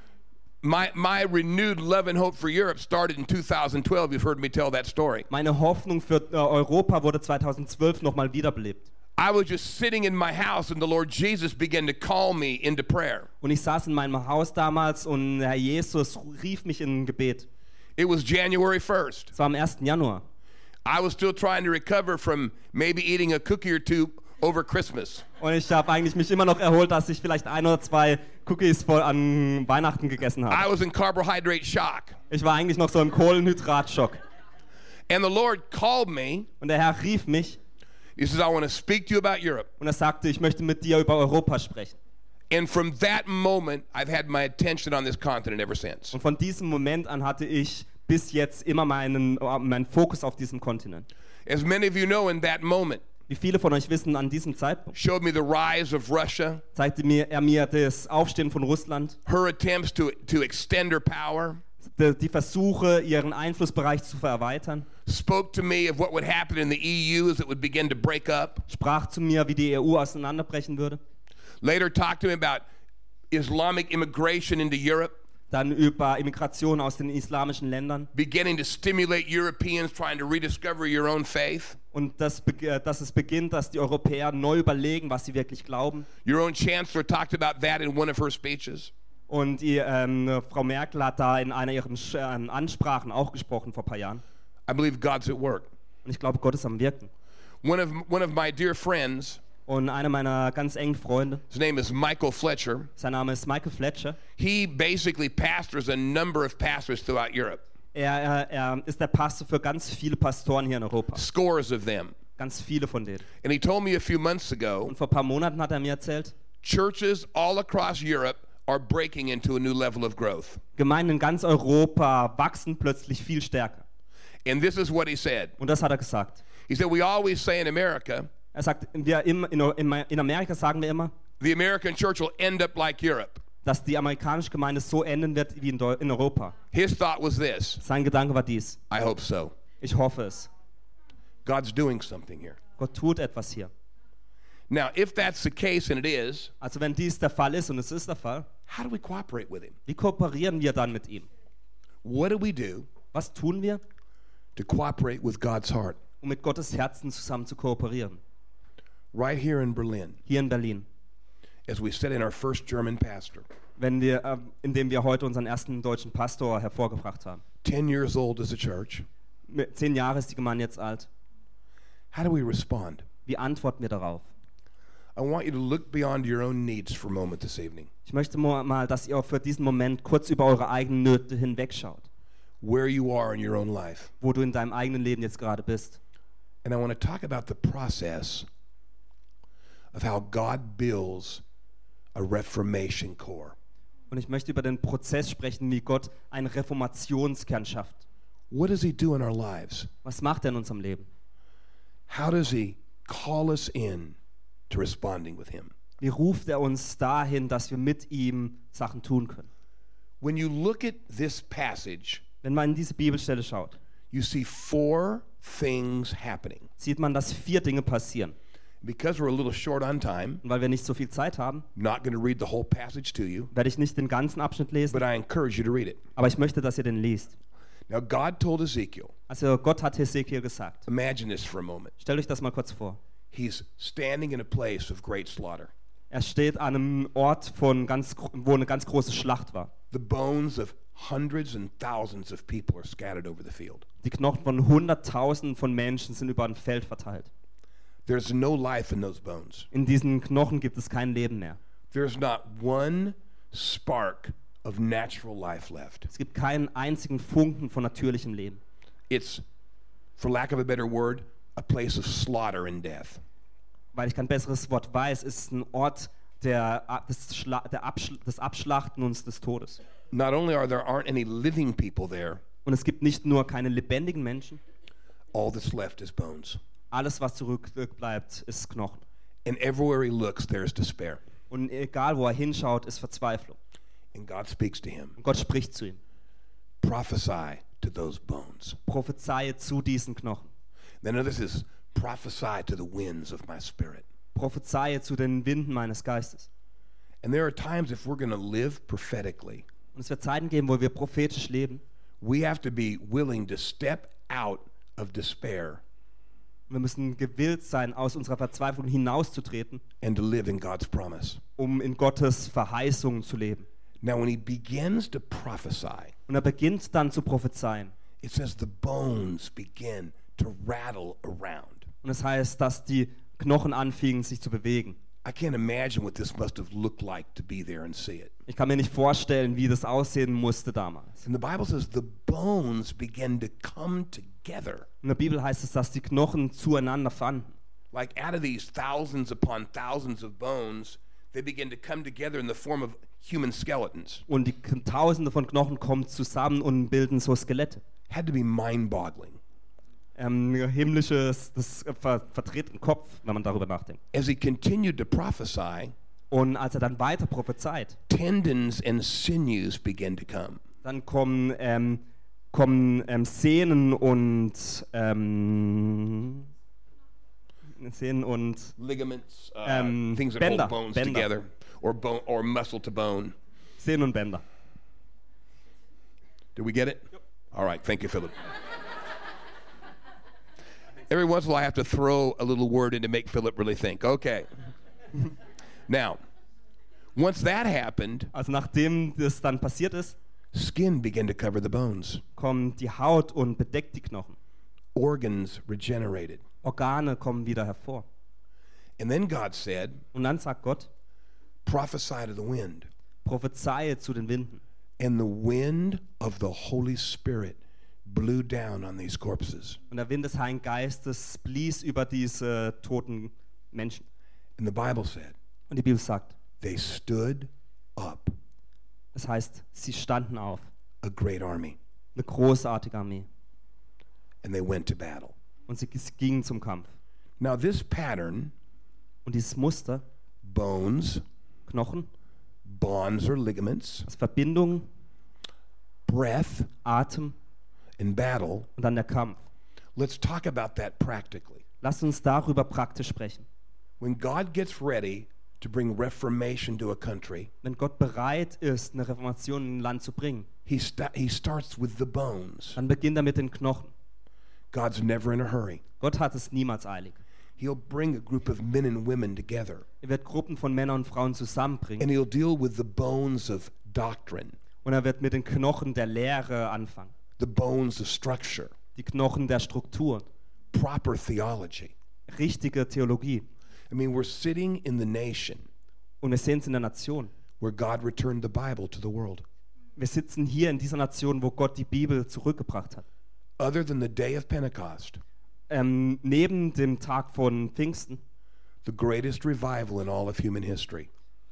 C: My, my renewed love and hope for Europe started in 2012. You've heard me tell that story.
B: Meine Hoffnung für äh, Europa wurde 2012 nochmal wiederbelebt.
C: I was just sitting in my house and the Lord Jesus began to call me into prayer.
B: Und ich saß in meinem Haus damals und Herr Jesus rief mich in ein Gebet.
C: It was January 1st.
B: Es war am 1. Januar.
C: I was still trying to recover from maybe eating a cookie or two over Christmas.
B: Und ich habe eigentlich mich immer noch erholt, dass ich vielleicht ein oder zwei Cookies voll an Weihnachten gegessen
C: I
B: habe.
C: was in carbohydrate shock.
B: Ich war eigentlich noch so im Kohlenhydratschock.
C: And the Lord called me.
B: Und der Herr rief mich
C: He says, I want to speak to you about Europe.
B: und er sagte, ich möchte mit dir über Europa sprechen.
C: And from that moment, I've had my attention on this continent ever since.
B: Und von diesem Moment an hatte ich bis jetzt immer meinen, äh, meinen Fokus auf diesem Kontinent.
C: As many of you know, in that moment,
B: Wie viele von euch wissen, an diesem Zeitpunkt?
C: Showed me the rise of Russia,
B: zeigte mir, er mir das Aufstehen von Russland,
C: her attempts to, to extend her power,
B: die, die Versuche, ihren Einflussbereich zu erweitern,
C: spoke to me of what would happen in the EU as it would begin to break up.
B: sprach zu mir, wie die EU auseinanderbrechen würde.
C: Later, talked to me about Islamic immigration into Europe,
B: Dann über Immigration aus den islamischen Ländern.
C: Beginning to stimulate Europeans trying to rediscover your own faith.
B: Und das, äh, dass es beginnt, dass die Europäer neu überlegen, was sie wirklich glauben.
C: Your own chancellor talked about that in one of her speeches.
B: Und die, ähm, Frau Merkel hat da in einer ihrer ähm, Ansprachen auch gesprochen vor ein paar Jahren.
C: I believe God's at work.
B: Und ich glaube, Gott ist am Wirken.
C: One of, one of my dear friends,
B: Und einer meiner ganz engen Freunde,
C: his name is Michael Fletcher,
B: sein Name ist Michael Fletcher,
C: he basically pastors a number of pastors throughout Europe,
B: er, er, er ist der Pastor für ganz viele Pastoren hier in Europa.
C: scores of them.
B: Ganz viele von denen.
C: And he told me a few months ago
B: Und vor ein paar Monaten hat er mir erzählt,
C: churches all across Europe are breaking into a new level of growth.
B: Gemeinden in ganz Europa wachsen plötzlich viel stärker.
C: And this is what he said.
B: Und das hat er gesagt.
C: He said, We always say in America,
B: Er sagt, wir in, in, in Amerika sagen wir immer,
C: the American church will end up like Europe.
B: Dass die amerikanische Gemeinde so enden wird wie in, Deu in Europa.
C: His thought was this
B: Sein Gedanke war dies.
C: I hope so.
B: Ich hoffe es.
C: God's doing something here.
B: Gott tut etwas hier.
C: Now, if that's the case, and it is,
B: Also wenn dies der Fall ist, und es ist der Fall,
C: how do we cooperate with him?
B: wie kooperieren wir dann mit ihm?
C: What do we do
B: Was tun wir,
C: to cooperate with God's heart?
B: um mit Gottes Herzen zusammen zu kooperieren?
C: Right here in Berlin,
B: Hier in Berlin.
C: As we set in our first German pastor,
B: Wenn wir, äh, indem wir heute unseren ersten deutschen Pastor hervorgebracht haben.
C: 10 years old as a church,
B: Mit Zehn Jahre ist die Gemeinde jetzt alt.
C: how do we respond?
B: Wie antworten wir darauf?
C: I want you to look beyond your own needs for a moment this evening.
B: Ich möchte mal, dass ihr für diesen Moment kurz über eure eigenen Nöte hinwegschaut,
C: Where you are in your own life.
B: wo du in deinem eigenen Leben jetzt gerade bist.
C: And I want to talk about the process of how God builds a reformation core.
B: Und ich möchte über den Prozess sprechen, wie Gott einen Reformationskern schafft.
C: What does He do in our lives?
B: Was macht er in unserem Leben?
C: How does He call us in to responding with Him?
B: Wie ruft er uns dahin, dass wir mit ihm Sachen tun können?
C: When you look at this passage,
B: Wenn man in diese Bibelstelle schaut,
C: you see four things happening.
B: sieht man, dass vier Dinge passieren.
C: Because we're a little short on time,
B: weil wir nicht so viel Zeit haben,
C: not going to read the whole passage to you,
B: werde ich nicht den ganzen Abschnitt lesen,
C: but I encourage you to read it.
B: aber ich möchte, dass ihr den liest.
C: Now, God told Ezekiel,
B: Also Gott hat Hesekiel gesagt.
C: imagine this for a moment.
B: Stellt euch das mal kurz vor.
C: He's standing in a place of great slaughter.
B: Er steht an einem Ort, von ganz, wo eine ganz große Schlacht war.
C: The bones of hundreds and thousands of people are scattered over the field.
B: Die Knochen von Hunderttausenden von Menschen sind über ein Feld verteilt.
C: There's no life in those bones.
B: In diesen Knochen gibt es kein Leben mehr.
C: There's not one spark of natural life left.
B: Es gibt keinen einzigen Funken von natürlichem Leben.
C: It's, for lack of a better word, a place of slaughter and death.
B: Weil ich kein besseres Wort weiß, ist ein Ort der, des, Schla der Abschl des Abschlachten und des Todes.
C: Not only are there aren't any living people there,
B: Und es gibt nicht nur keine lebendigen Menschen,
C: all that's left is bones.
B: Alles, was zurückbleibt, ist Knochen.
C: And everywhere he looks, there's despair.
B: Und egal, wo er hinschaut, ist Verzweiflung.
C: And God speaks to him.
B: Und Gott spricht zu ihm.
C: Prophesy to those bones.
B: Prophezeie zu diesen Knochen.
C: Then this is prophesy to the winds of my spirit.
B: Prophezeie zu den Winden meines Geistes.
C: And there are times if we're going to live prophetically,
B: Und es wird Zeiten geben, wo wir prophetisch leben.
C: we have to be willing to step out of despair
B: Wir müssen gewillt sein, aus unserer Verzweiflung hinauszutreten,
C: and to live in God's promise.
B: um in Gottes Verheißungen zu leben.
C: Now, when he begins to prophesy,
B: Und er beginnt dann zu prophezeien.
C: it says the bones begin to rattle around.
B: Und es heißt, dass die Knochen anfingen, sich zu bewegen.
C: I can't imagine what this must have looked like to be there and see it.
B: Ich kann mir nicht vorstellen, wie das aussehen musste damals.
C: And the Bible says the bones began to come together.
B: In der Bibel heißt es, dass die Knochen zueinander fanden.
C: Like out of these thousands upon thousands of bones, they begin to come together in the form of human skeletons.
B: Und die Tausende von Knochen kommen zusammen und bilden so Skelette.
C: Had to be mind boggling.
B: Ähm, himmlisches, das ver verdreht im Kopf, wenn man darüber nachdenkt.
C: As he continued to prophesy,
B: Und als er dann weiter prophezeit,
C: tendons and sinews began to come.
B: dann kommen, ähm, kommen ähm, Sehnen und ähm, Sehnen und
C: Ligaments, uh,
B: Um,
C: things that
B: bender,
C: hold bones
B: bender.
C: together, or bone or muscle to bone.
B: Sehnen und Bänder.
C: Did we get it? All right, thank you, Philip. Every once in a while, I have to throw a little word in to make Philip really think. Okay. now, once that happened,
B: Also nachdem das dann passiert ist,
C: skin began to cover the bones,
B: kommt die Haut und bedeckt die Knochen.
C: organs regenerated.
B: Organe kommen wieder hervor.
C: And then God said,
B: Und dann sagt Gott,
C: prophesy to the wind.
B: prophezeie zu den Winden.
C: And the wind of the Holy Spirit blew down on these corpses.
B: Und der Wind des Heiligen Geistes blies über diese toten Menschen.
C: And the Bible said,
B: Und die Bibel sagt,
C: they stood up,
B: das heißt, sie standen auf.
C: a great army,
B: Eine großartige Armee.
C: and they went to battle.
B: Und sie gingen zum Kampf.
C: Now, this pattern,
B: Und dieses Muster,
C: bones,
B: Knochen,
C: bonds or ligaments,
B: das Verbindung,
C: breath,
B: Atem
C: and battle,
B: und dann der Kampf.
C: let's talk about that practically.
B: Lasst uns darüber praktisch sprechen.
C: When God gets ready to bring reformation to a country,
B: Wenn Gott bereit ist, eine Reformation in ein Land zu bringen,
C: he, sta- he starts with the bones.
B: dann beginnt er mit den Knochen.
C: God's never in a hurry.
B: Gott hat es niemals eilig.
C: He'll bring a group of men and women together,
B: Er wird Gruppen von Männern und Frauen zusammenbringen
C: and he'll deal with the bones of doctrine,
B: und er wird mit den Knochen der Lehre anfangen.
C: the bones of structure,
B: Die Knochen der Struktur,
C: proper theology.
B: richtige Theologie.
C: I mean, we're sitting in the nation
B: Und wir es in der Nation.
C: where God returned the Bible to the world.
B: Wir sitzen hier in dieser Nation, wo Gott die Bibel zurückgebracht hat.
C: Other than the day of Pentecost,
B: Ähm, neben dem Tag von Pfingsten
C: the greatest revival in all of human history,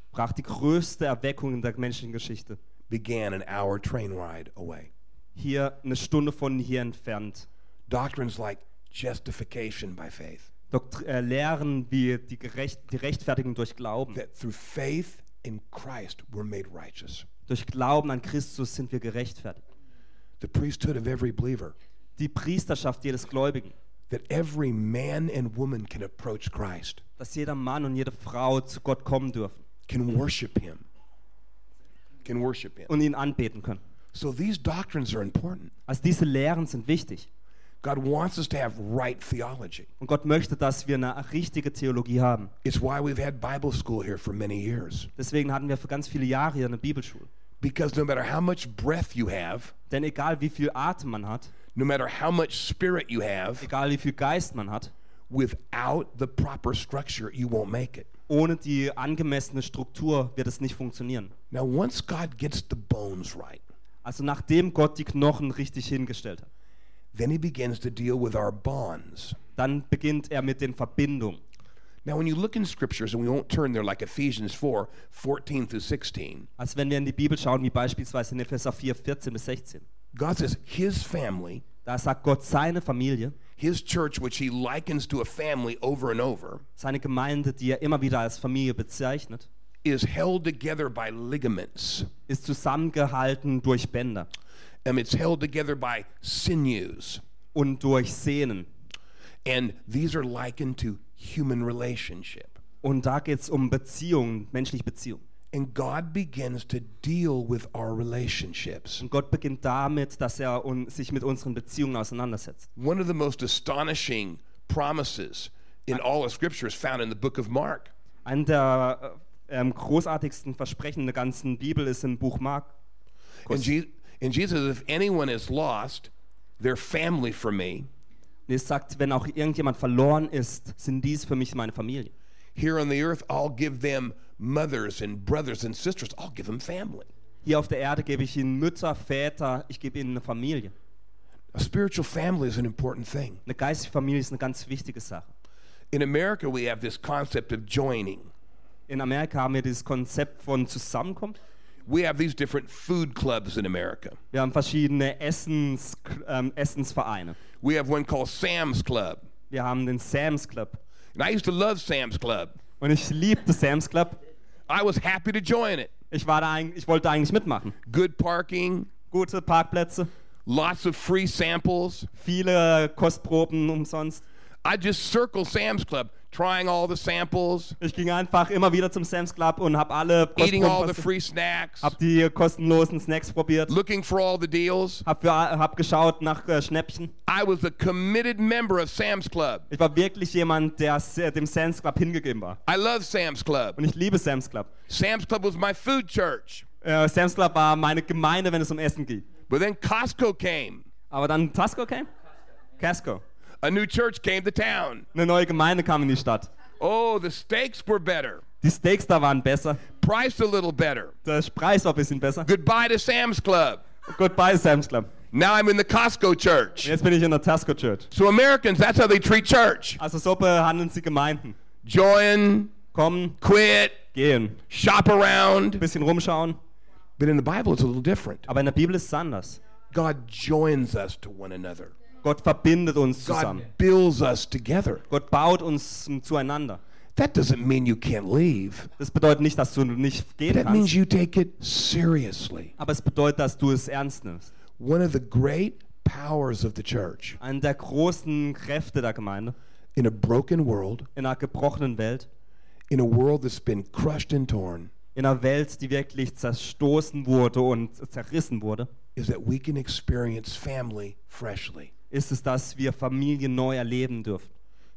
B: sprach, die größte Erweckung in der menschlichen Geschichte.
C: began an hour train ride away.
B: Hier eine Stunde von hier entfernt.
C: Doctrines like justification by faith,
B: Dokt äh, Lehren wie die, Gerecht die Rechtfertigung durch Glauben.
C: that through faith in Christ we're made righteous.
B: Durch Glauben an Christus sind wir gerechtfertigt.
C: The priesthood of every believer,
B: Die Priesterschaft jedes Gläubigen.
C: that every man and woman can approach Christ,
B: Dass jeder Mann und jede Frau zu Gott kommen dürfen
C: can worship Him, can worship Him.
B: und ihn anbeten können.
C: So these doctrines are important.
B: Also diese Lehren sind wichtig.
C: God wants us to have right theology.
B: Und Gott möchte, dass wir eine richtige Theologie haben.
C: It's why we've had Bible school here for many years.
B: Deswegen hatten wir für ganz viele Jahre hier eine Bibelschule.
C: Because no matter how much breath you have,
B: Denn egal wie viel Atem man hat,
C: no matter how much spirit you have,
B: egal wie viel Geist man hat,
C: without the proper structure, you won't make it.
B: ohne die angemessene Struktur wird es nicht funktionieren.
C: Now, once God gets the bones right,
B: Also nachdem Gott die Knochen richtig hingestellt hat,
C: then He begins to deal with our bonds.
B: dann beginnt er mit den Verbindungen.
C: Now, when you look in scriptures, and we won't turn there like Ephesians 4 14 through 16,
B: Also wenn wir in die Bibel schauen, wie beispielsweise in Epheser 4, 14 bis 16,
C: God says His family,
B: da sagt Gott seine Familie,
C: His church, which He likens to a family over and over,
B: seine Gemeinde, die er immer wieder als Familie bezeichnet,
C: is held together by ligaments.
B: ist zusammengehalten durch Bänder
C: Um, it's held together by sinews.
B: und durch Sehnen.
C: And these are likened to human relationship.
B: Und da geht es um Beziehungen, menschliche Beziehungen.
C: And God begins to deal with our relationships.
B: Und Gott beginnt damit, dass er sich mit unseren Beziehungen auseinandersetzt.
C: One of the most astonishing promises in all of Scripture is found in the book of Mark.
B: Ein der äh, ähm, großartigsten Versprechen der ganzen Bibel ist im Buch Mark.
C: And, Je- and Jesus, if anyone is lost, their family for me.
B: Und es sagt, wenn auch irgendjemand verloren ist, sind dies für mich meine Familie.
C: Here on the earth, I'll give them mothers and brothers and sisters. I'll give them family.
B: Hier auf der Erde gebe ich ihnen Mütter, Väter, ich gebe ihnen eine Familie.
C: A spiritual family is an important thing.
B: Eine geistige Familie ist eine ganz wichtige Sache.
C: In America, we have this concept of joining.
B: In Amerika haben wir dieses Konzept von Zusammenkunft.
C: We have these different food clubs in America.
B: Wir haben verschiedene Essens, ähm, Essensvereine.
C: We have one called Sam's Club.
B: Wir haben den Sam's Club.
C: And I used to love Sam's Club.
B: Und ich liebte Sam's Club.
C: I was happy to join it.
B: Ich, war da ich wollte eigentlich mitmachen.
C: Good parking,
B: Gute Parkplätze,
C: lots of free samples.
B: viele Kostproben umsonst.
C: I just circle Sam's Club, trying all the samples,
B: Ich ging einfach immer wieder zum Sam's Club und habe alle
C: eating all the free snacks,
B: hab die kostenlosen Snacks probiert,
C: looking for all the deals.
B: hab, für, hab geschaut nach äh, Schnäppchen.
C: I was a committed member of Sam's Club.
B: Ich war wirklich jemand, der s- dem Sam's Club hingegeben war.
C: I love Sam's Club.
B: Und ich liebe Sam's Club.
C: Sam's Club was my food church.
B: Äh, Sam's Club war meine Gemeinde, wenn es um Essen ging.
C: But then Costco came.
B: Aber dann Tasco came? Casco.
C: A new church came to town.
B: Eine neue Gemeinde kam in die Stadt.
C: Oh, the steaks were better.
B: Die Steaks da waren besser.
C: Priced a little better.
B: Der Preis war ein bisschen besser.
C: Goodbye to Sam's Club.
B: Goodbye, Sam's Club.
C: Now I'm in the Costco church.
B: Jetzt bin ich in der Tasco Church.
C: So Americans, that's how they treat church.
B: Also so behandeln sie Gemeinden.
C: Join,
B: Kommen,
C: quit,
B: gehen.
C: shop around.
B: Bisschen rumschauen.
C: But in the Bible, it's a little different.
B: Aber in der Bibel ist es anders.
C: God joins us to one another.
B: Gott verbindet uns zusammen.
C: God builds us together.
B: Gott baut uns zueinander.
C: That doesn't mean you can't leave.
B: Das bedeutet nicht, dass du nicht gehen
C: That means
B: kannst.
C: you take it seriously.
B: Aber es bedeutet, dass du es ernst nimmst.
C: One of the great powers of the church
B: Eine der großen Kräfte der Gemeinde
C: in a broken world,
B: in einer gebrochenen Welt,
C: in a world that's been crushed and torn,
B: in einer Welt, die wirklich zerstoßen wurde und zerrissen wurde,
C: is that we can experience family freshly.
B: Ist es, dass wir Familie neu erleben dürfen.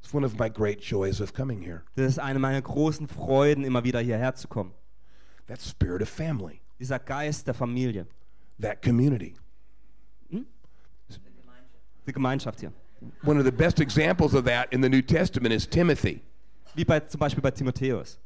C: It's one of my great joys of coming here.
B: Das ist eine meiner großen Freuden, immer wieder hierher zu kommen.
C: That spirit of family,
B: Dieser Geist der Familie,
C: that community.
B: die Gemeinschaft hier.
C: One of the best examples of that in the New Testament is Timothy.
B: Wie bei, zum Beispiel bei Timotheus.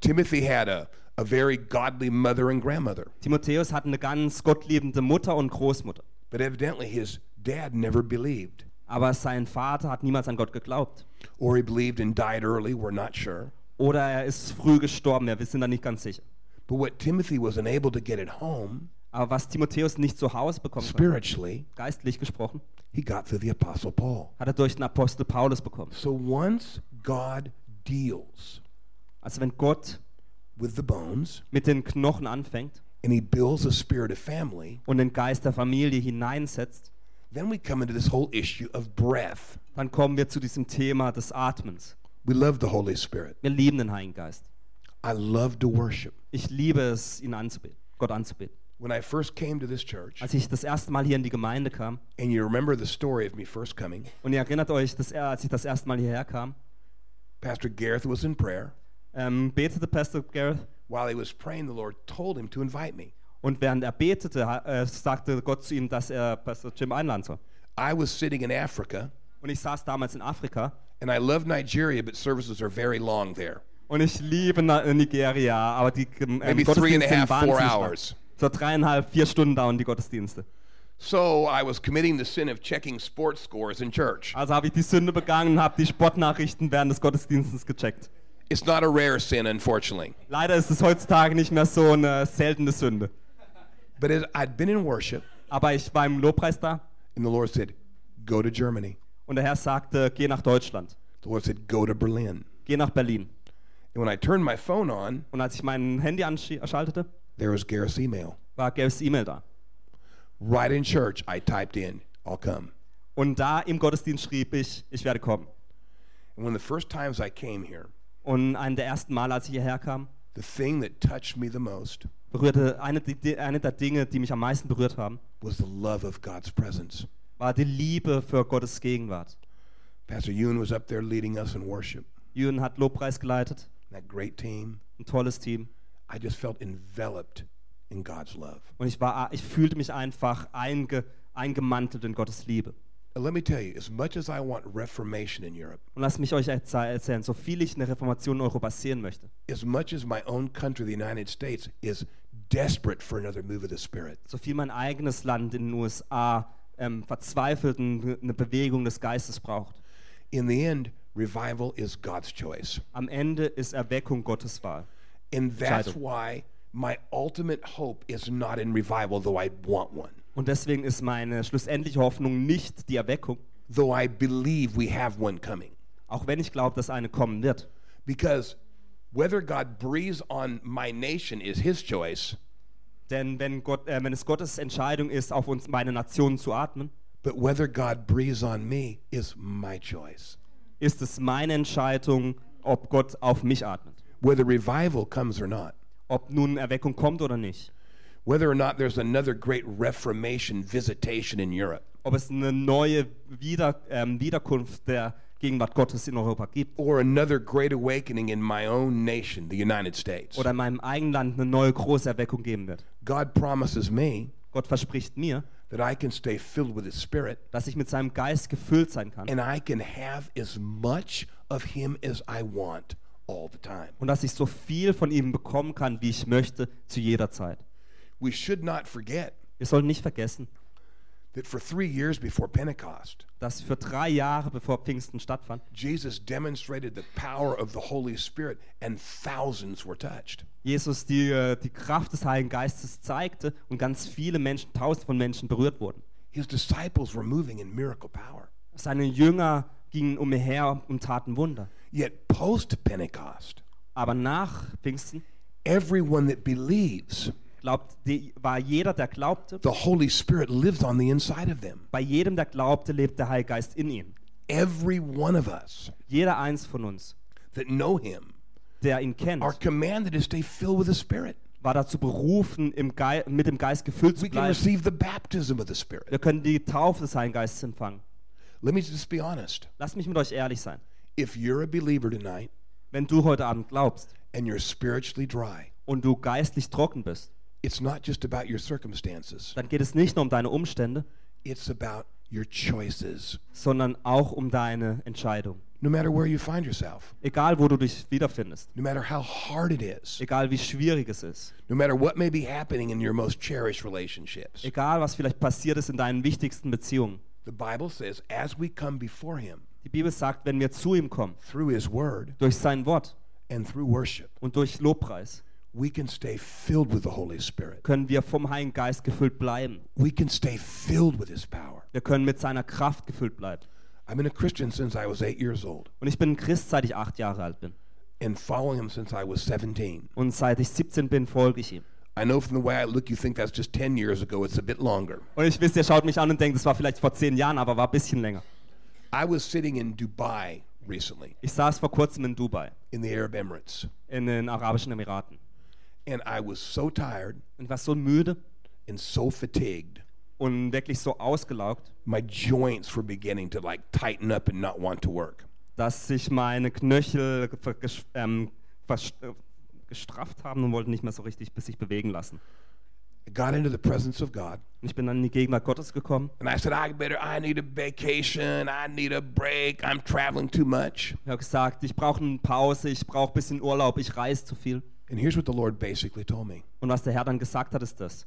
C: Timothy had a, a very godly mother and grandmother,
B: Timotheus hatte eine ganz gottliebende Mutter und Großmutter.
C: but evidently his dad never believed.
B: Aber sein Vater hat niemals an Gott geglaubt.
C: Or he believed and died early, we're not sure.
B: oder er ist früh gestorben. Ja, wir sind da nicht ganz sicher.
C: But what Timothy was unable to get at home,
B: Aber was Timotheus nicht zu Hause bekommen hat,
C: spiritually,
B: geistlich gesprochen,
C: he got through the Apostle Paul.
B: hat er durch den Apostel Paulus bekommen.
C: So once God deals
B: Also wenn Gott
C: with the bones
B: mit den Knochen anfängt
C: and he builds a spirit of family,
B: und den Geist der Familie hineinsetzt,
C: then we come into this whole issue of breath.
B: dann kommen wir zu diesem Thema des Atmens.
C: We love the Holy Spirit.
B: Wir lieben den Heiligen Geist.
C: I love to worship.
B: Ich liebe es, ihn anzubeten, Gott anzubeten.
C: When I first came to this church,
B: Als ich das erste Mal hier in die Gemeinde kam,
C: and you remember the story of me first coming,
B: und ihr erinnert euch, dass er, als ich das erste Mal hierher kam,
C: Pastor Gareth was in prayer.
B: ähm, betete Pastor Gareth
C: While he was praying, the Lord told him to invite me.
B: Und während er betete, äh, sagte Gott zu ihm, dass er Pastor Jim einladen soll.
C: I was sitting in Africa,
B: Und ich saß damals in Afrika
C: and I love Nigeria, but services are very long there.
B: und ich liebe äh, Nigeria, aber die ähm,
C: Maybe three and a
B: Gottesdienste sind
C: half, four hours.
B: So dreieinhalb, vier Stunden dauern die Gottesdienste.
C: So I was committing the sin of checking sports scores in church.
B: Also habe ich die Sünde begangen und habe die Sportnachrichten während des Gottesdienstes gecheckt.
C: It's not a rare sin, unfortunately.
B: Leider ist es heutzutage nicht mehr so eine seltene Sünde.
C: But as I'd been in worship,
B: Aber ich war im Lobpreis da
C: and the Lord said, Go to Germany.
B: und der Herr sagte, geh nach Deutschland,
C: The Lord said, Go to Berlin.
B: geh nach Berlin.
C: And when I turned my phone on,
B: Und als ich mein Handy anschaltete,
C: there was Gareth's email.
B: war Gavs E-Mail da.
C: Right in church, I typed in, I'll come.
B: Und da im Gottesdienst schrieb ich, ich werde kommen.
C: And one of the first times I came here,
B: Und einen der ersten Male, als ich hierher kam,
C: the thing that touched me the most
B: berührte eine, eine der Dinge, die mich am meisten berührt haben,
C: was the love of God's presence.
B: war die Liebe für Gottes Gegenwart.
C: Pastor Ewan was up there leading us in worship.
B: Jürgen hat Lobpreis geleitet,
C: That great team.
B: ein tolles Team.
C: I just felt enveloped in God's love.
B: Und ich, war, ich fühlte mich einfach einge, eingemantelt in Gottes Liebe.
C: And let me tell you, as much as I want reformation in Europe,
B: Und lasst mich euch erz- erzählen, so viel ich eine Reformation in Europa sehen möchte,
C: as much as my own country, the United States, is desperate for another move of the Spirit,
B: so viel mein eigenes Land in den USA ähm, verzweifelt eine Bewegung des Geistes braucht.
C: in the end, revival is God's choice.
B: Am Ende ist Erweckung Gottes Wahl.
C: And that's why my ultimate hope is not in revival, though I want one.
B: Und deswegen ist meine schlussendliche Hoffnung nicht die Erweckung,
C: Though I believe we have one coming.
B: auch wenn ich glaube, dass eine kommen wird.
C: Because whether God breathes on my nation is his choice,
B: Denn wenn, Gott, äh, wenn es Gottes Entscheidung ist, auf uns meine Nation zu atmen,
C: but whether God breathes on me is my choice.
B: ist es meine Entscheidung, ob Gott auf mich atmet.
C: Whether revival comes or not.
B: Ob nun Erweckung kommt oder nicht.
C: Whether or not there's another great Reformation visitation in Europe.
B: Ob es eine neue Wieder, ähm, Wiederkunft der Gegenwart Gottes in Europa gibt.
C: or another great awakening in my own nation, the United States.
B: Oder in meinem eigenen Land eine neue große Erweckung geben wird.
C: God promises me
B: Gott verspricht mir,
C: that I can stay filled with His Spirit
B: dass ich mit seinem Geist gefüllt sein kann.
C: and I can have as much of Him as I want all the time.
B: Und dass ich so viel von ihm bekommen kann, wie ich möchte, zu jeder Zeit.
C: We should not forget
B: Wir sollten nicht vergessen,
C: that for three years before Pentecost,
B: dass für drei Jahre, bevor Pfingsten stattfand,
C: Jesus demonstrated the power of the Holy Spirit and thousands were touched.
B: Jesus die, äh, die Kraft des Heiligen Geistes zeigte und ganz viele Menschen, tausend von Menschen berührt wurden.
C: His disciples were moving in miracle power.
B: Seine Jünger gingen umher und taten Wunder.
C: Yet post Pentecost,
B: Aber nach Pfingsten
C: everyone that believes,
B: glaubt, die, war jeder, der glaubte,
C: the Holy Spirit lives on the inside of them.
B: bei jedem, der glaubte, lebt der Heilige Geist in ihm.
C: Every one of us
B: Jeder eins von uns,
C: that know Him
B: der ihn kennt,
C: are commanded to stay filled with the Spirit.
B: war dazu berufen, mit dem Geist gefüllt zu
C: We can
B: bleiben.
C: receive the baptism of the Spirit.
B: Wir können die Taufe des Heiligen Geistes empfangen.
C: Let me just be honest.
B: Lasst mich mit euch ehrlich sein.
C: If you're a believer tonight
B: Wenn du heute Abend glaubst
C: and you're spiritually dry,
B: und du geistlich trocken bist,
C: it's not just about your circumstances,
B: dann geht es nicht nur um deine Umstände,
C: it's about your choices.
B: sondern auch um deine Entscheidung.
C: No matter where you find yourself,
B: Egal, wo du dich wiederfindest,
C: no matter how hard it is,
B: egal wie schwierig es ist,
C: no matter what may be happening in your most cherished relationships.
B: egal was vielleicht passiert ist in deinen wichtigsten Beziehungen.
C: The Bible says, as we come before Him
B: Die Bibel sagt, wenn wir zu ihm kommen,
C: through His Word,
B: durch sein Wort,
C: And through worship,
B: und durch Lobpreis
C: we can stay filled with the Holy Spirit.
B: können wir vom Heiligen Geist gefüllt bleiben.
C: We can stay filled with His power.
B: Wir können mit seiner Kraft gefüllt bleiben.
C: I've been a Christian since I was eight years old
B: Und ich bin ein Christ, seit ich acht Jahre alt bin.
C: and following Him since I was 17.
B: Und seit ich 17 bin, folge ich ihm.
C: I know from the way I look, you think that's just 10 years ago. It's a bit longer.
B: Und ich wisst, ihr schaut mich an und denkt, das war vielleicht vor zehn Jahren, aber war ein bisschen länger.
C: I was sitting in Dubai recently
B: Ich saß vor kurzem in Dubai,
C: in the Arab Emirates,
B: in den Arabischen Emiraten.
C: And I was so tired
B: Und ich war so müde
C: and so fatigued.
B: und wirklich so ausgelaugt,
C: My joints were beginning to like tighten up and not want to work.
B: dass sich meine Knöchel ver- ähm, äh, gestrafft haben und wollten nicht mehr so richtig bis sich bewegen lassen.
C: I got into the presence of God,
B: Und ich bin dann in die Gegenwart Gottes gekommen.
C: and I said, I better, I need a vacation. I need a break. I'm traveling too much.
B: Ich habe gesagt, ich brauche eine Pause, ich brauche ein bisschen Urlaub, ich reise zu viel.
C: And here's what the Lord basically told me
B: Und was der Herr dann gesagt hat, ist das.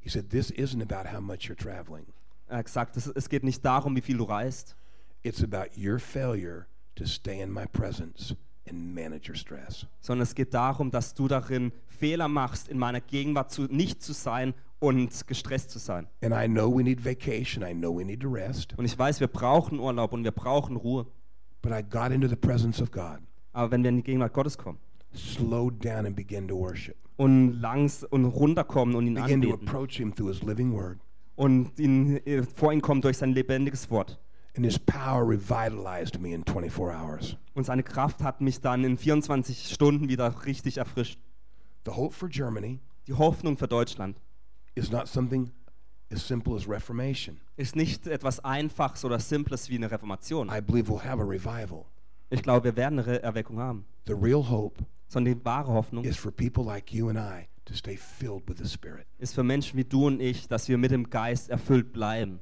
C: He said, This isn't about how much you're traveling,
B: Er hat gesagt, es, es geht nicht darum, wie viel du reist,
C: it's about your failure to stay in my presence and manage your stress.
B: sondern es geht darum, dass du darin Fehler machst, in meiner Gegenwart zu, nicht zu sein und gestresst zu sein.
C: And I know we need vacation. I know we need to rest.
B: Und ich weiß, wir brauchen Urlaub und wir brauchen Ruhe.
C: But I got into the presence of God,
B: Aber wenn wir in die Gegenwart Gottes kommen
C: slowed down, and began to worship.
B: und langs und runterkommen und ihn
C: Began to
B: anbeten
C: approach Him through His living word.
B: und ihn, äh, vor ihn kommen durch sein lebendiges Wort.
C: And His power revitalized me in 24 hours.
B: Und seine Kraft hat mich dann in 24 Stunden wieder richtig erfrischt.
C: The hope for Germany
B: Die Hoffnung für Deutschland
C: is not something as simple as Reformation.
B: ist nicht etwas Einfaches oder Simples wie eine Reformation.
C: I believe we'll have a revival.
B: Ich glaube, wir werden eine Erweckung haben.
C: The real hope
B: Sondern die wahre Hoffnung
C: is for people like you and I to stay filled with the Spirit.
B: ist für Menschen wie du und ich, dass wir mit dem Geist erfüllt bleiben.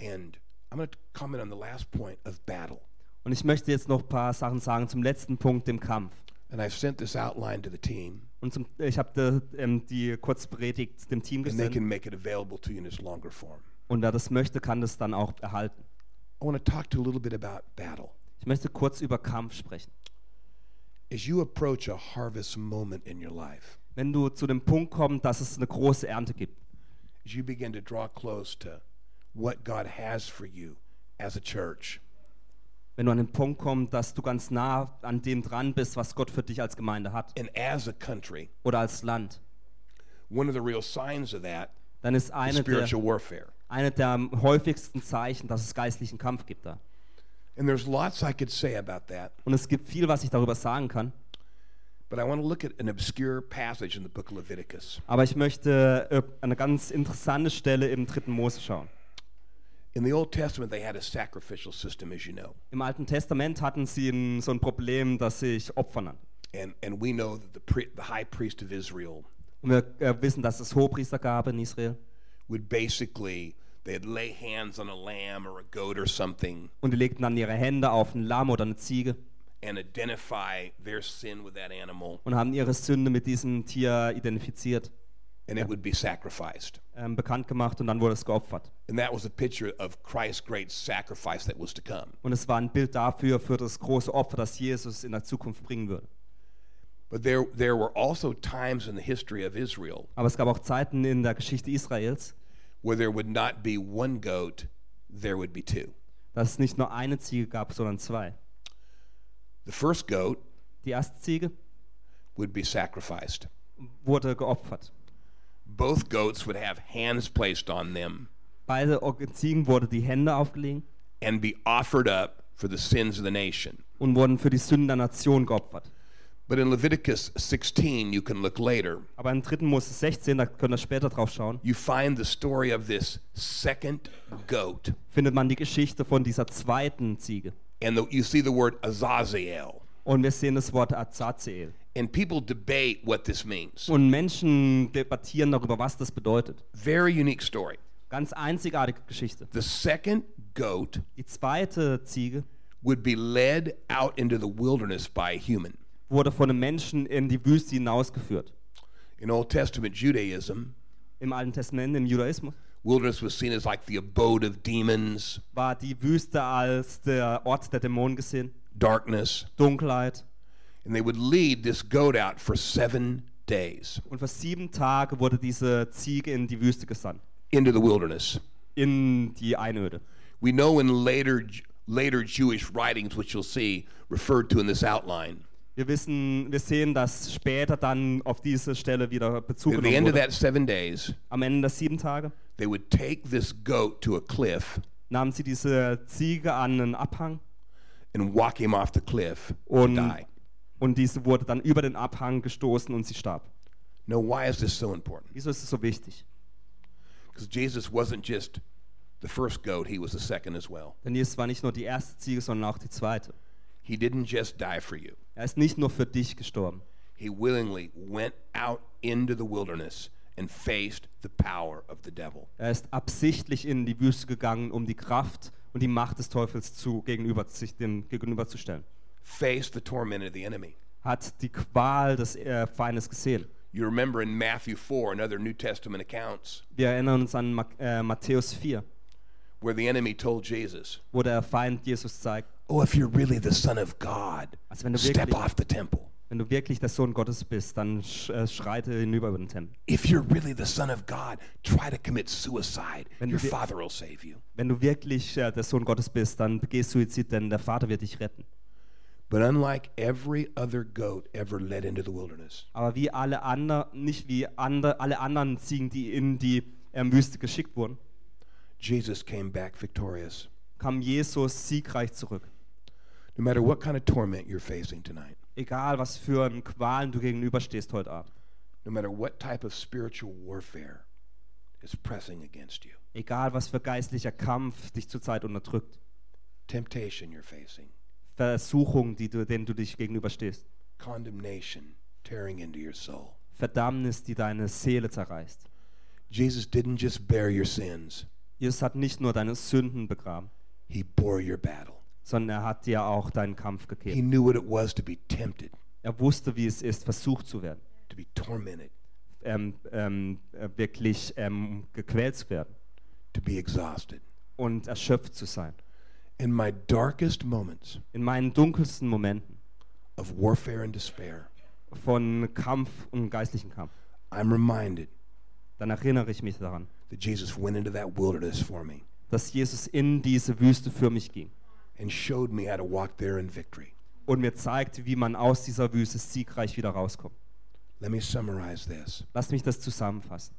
C: And I'm going to comment on the last point of battle.
B: Und ich möchte jetzt noch ein paar Sachen sagen zum letzten Punkt, dem Kampf.
C: And I've sent this outline to the team,
B: Und zum, ich habe ähm, die Kurzpredigt dem Team
C: and they can
B: gesendet.
C: make it available to you in its longer form.
B: Und wer das möchte, kann das dann auch erhalten.
C: I want to talk to you a little bit about battle.
B: Ich möchte kurz über Kampf sprechen.
C: As you approach a harvest moment in your life,
B: Wenn du zu dem Punkt kommst, dass es eine große Ernte gibt,
C: as you begin to draw close to what God has for you as a church,
B: wenn du an den Punkt kommst, dass du ganz nah an dem dran bist, was Gott für dich als Gemeinde hat.
C: And as a country,
B: oder als Land,
C: one of the real signs of that
B: dann ist
C: is
B: eine der,
C: spiritual warfare.
B: eine der häufigsten Zeichen, dass es geistlichen Kampf gibt da.
C: And there's lots I could say about that,
B: Und es gibt viel, was ich darüber sagen kann.
C: but I want to look at an obscure passage in the book of Leviticus.
B: Aber ich möchte äh, eine ganz interessante Stelle im dritten Mose schauen.
C: In the Old Testament, they had a sacrificial system, as you know.
B: Im Alten Testament hatten sie ein, so ein Problem, das sich Opfer nannte.
C: And, and we know that the, pri- the high priest of Israel
B: Und wir äh, wissen, dass es Hohepriester gab in Israel.
C: would basically, they'd lay hands on a lamb or a goat or something
B: Und die legten dann ihre Hände auf ein Lamm oder eine Ziege
C: and identify their sin with that animal,
B: und haben ihre Sünde mit diesem Tier identifiziert,
C: and it would be sacrificed.
B: ähm, bekannt gemacht und dann wurde es geopfert.
C: And that was a picture of Christ's great sacrifice that was to come.
B: Und es war ein Bild dafür, für das große Opfer, das Jesus in der Zukunft bringen würde.
C: But there, there were also times in the history of Israel
B: Aber es gab auch Zeiten in der Geschichte Israels,
C: where there would not be one goat, there would be two.
B: dass es nicht nur eine Ziege gab, sondern zwei.
C: The first goat
B: Die erste Ziege
C: would be sacrificed.
B: wurde geopfert.
C: Both goats would have hands placed on them
B: Beide Ziegen wurden die Hände aufgelegt
C: and be offered up for the sins of the nation.
B: und wurden für die Sünden der Nation geopfert.
C: But in Leviticus 16, you can look later,
B: Aber im 3. Mose 16, da könnt ihr später drauf schauen,
C: you find the story of this second goat.
B: findet man die Geschichte von dieser zweiten Ziege.
C: And the, you see the word Azazel.
B: Und wir sehen das Wort Azazel.
C: And people debate what this means.
B: Und Menschen debattieren darüber, was das bedeutet.
C: Very unique story.
B: Ganz einzigartige Geschichte.
C: The second goat
B: Die zweite Ziege
C: would be led out into the wilderness by a human.
B: Wurde von einem Menschen in die Wüste hinausgeführt.
C: In Old Testament Judaism,
B: Im Alten Testament, im Judaismus,
C: wilderness was seen as like the abode of demons,
B: war die Wüste als der Ort der Dämonen gesehen,
C: darkness.
B: Dunkelheit.
C: And they would lead this goat out for seven days
B: Und für sieben Tage wurde diese Ziege in die Wüste gesandt,
C: into the wilderness.
B: in die Einöde.
C: We know in later later Jewish writings, which you'll see referred to in this outline,
B: Wir wissen, wir sehen, dass später dann auf diese Stelle wieder Bezug
C: at the
B: genommen
C: end of
B: wurde.
C: that seven days,
B: Am Ende der sieben Tage
C: they would take this goat to a cliff
B: nahmen sie diese Ziege an einen Abhang
C: and walk him off the cliff to
B: und,
C: die.
B: und diese wurde dann über den Abhang gestoßen und sie starb.
C: Now, why is this so important?
B: Wieso ist es so wichtig?
C: Because Jesus wasn't just the first goat, he was the second as well.
B: Denn Jesus war nicht nur die erste Ziege, sondern auch die zweite.
C: He didn't just die for you,
B: Er ist nicht nur für dich gestorben.
C: he willingly went out into the wilderness and faced the power of the devil.
B: Er ist absichtlich in die Wüste gegangen, um die Kraft und die Macht des Teufels zu, gegenüber, sich dem gegenüberzustellen.
C: Faced the torment of the enemy.
B: Hat die Qual des äh, Feindes gesehen.
C: You remember in Matthew 4 and other New Testament accounts
B: Wir erinnern uns an Ma äh, Matthäus 4,
C: where the enemy told Jesus,
B: wo der Feind Jesus zeigt,
C: Oh, if you're really the Son of God,
B: Also wenn du
C: step
B: wirklich-
C: off the temple.
B: wenn du wirklich der Sohn Gottes bist, dann äh, schreite hinüber über den Tempel.
C: If you're really the Son of God, try to commit suicide.
B: Wenn
C: Your Father will save you.
B: Wenn du wirklich äh, der Sohn Gottes bist, dann begeh Suizid, denn der Vater wird dich retten.
C: But unlike every other goat ever led into the wilderness,
B: Aber wie alle anderen, nicht wie andere, alle anderen Ziegen, die in die ähm, Wüste geschickt wurden,
C: Jesus came back victorious.
B: kam Jesus siegreich zurück.
C: No matter what kind of torment you're facing tonight,
B: Egal, was für einen Qualen du gegenüberstehst heute Abend.
C: no matter what type of spiritual warfare is pressing against you,
B: Egal, was für geistlicher Kampf dich zurzeit unterdrückt.
C: temptation you're facing,
B: Versuchung, die du, denen du dich gegenüberstehst.
C: condemnation tearing into your soul.
B: Verdammnis, die deine Seele zerreißt.
C: Jesus didn't just bear your sins,
B: Jesus hat nicht nur deine Sünden begraben,
C: he bore your battle.
B: Sondern er hat dir auch deinen Kampf
C: He
B: gegeben.
C: knew what it was to be tempted,
B: Er wusste, wie es ist, versucht zu werden,
C: to be tormented,
B: ähm, ähm, äh, wirklich ähm, gequält zu werden
C: to be exhausted.
B: und erschöpft zu sein.
C: In my darkest moments
B: In meinen dunkelsten Momenten
C: of warfare and despair,
B: von Kampf und geistlichen Kampf,
C: I'm reminded
B: dann erinnere ich mich daran,
C: that Jesus went into that wilderness for me
B: dass Jesus in diese Wüste für mich ging
C: and showed me how to walk there in victory.
B: und mir zeigte, wie man aus dieser Wüste siegreich wieder rauskommt.
C: Let me summarize this.
B: Lass mich das zusammenfassen.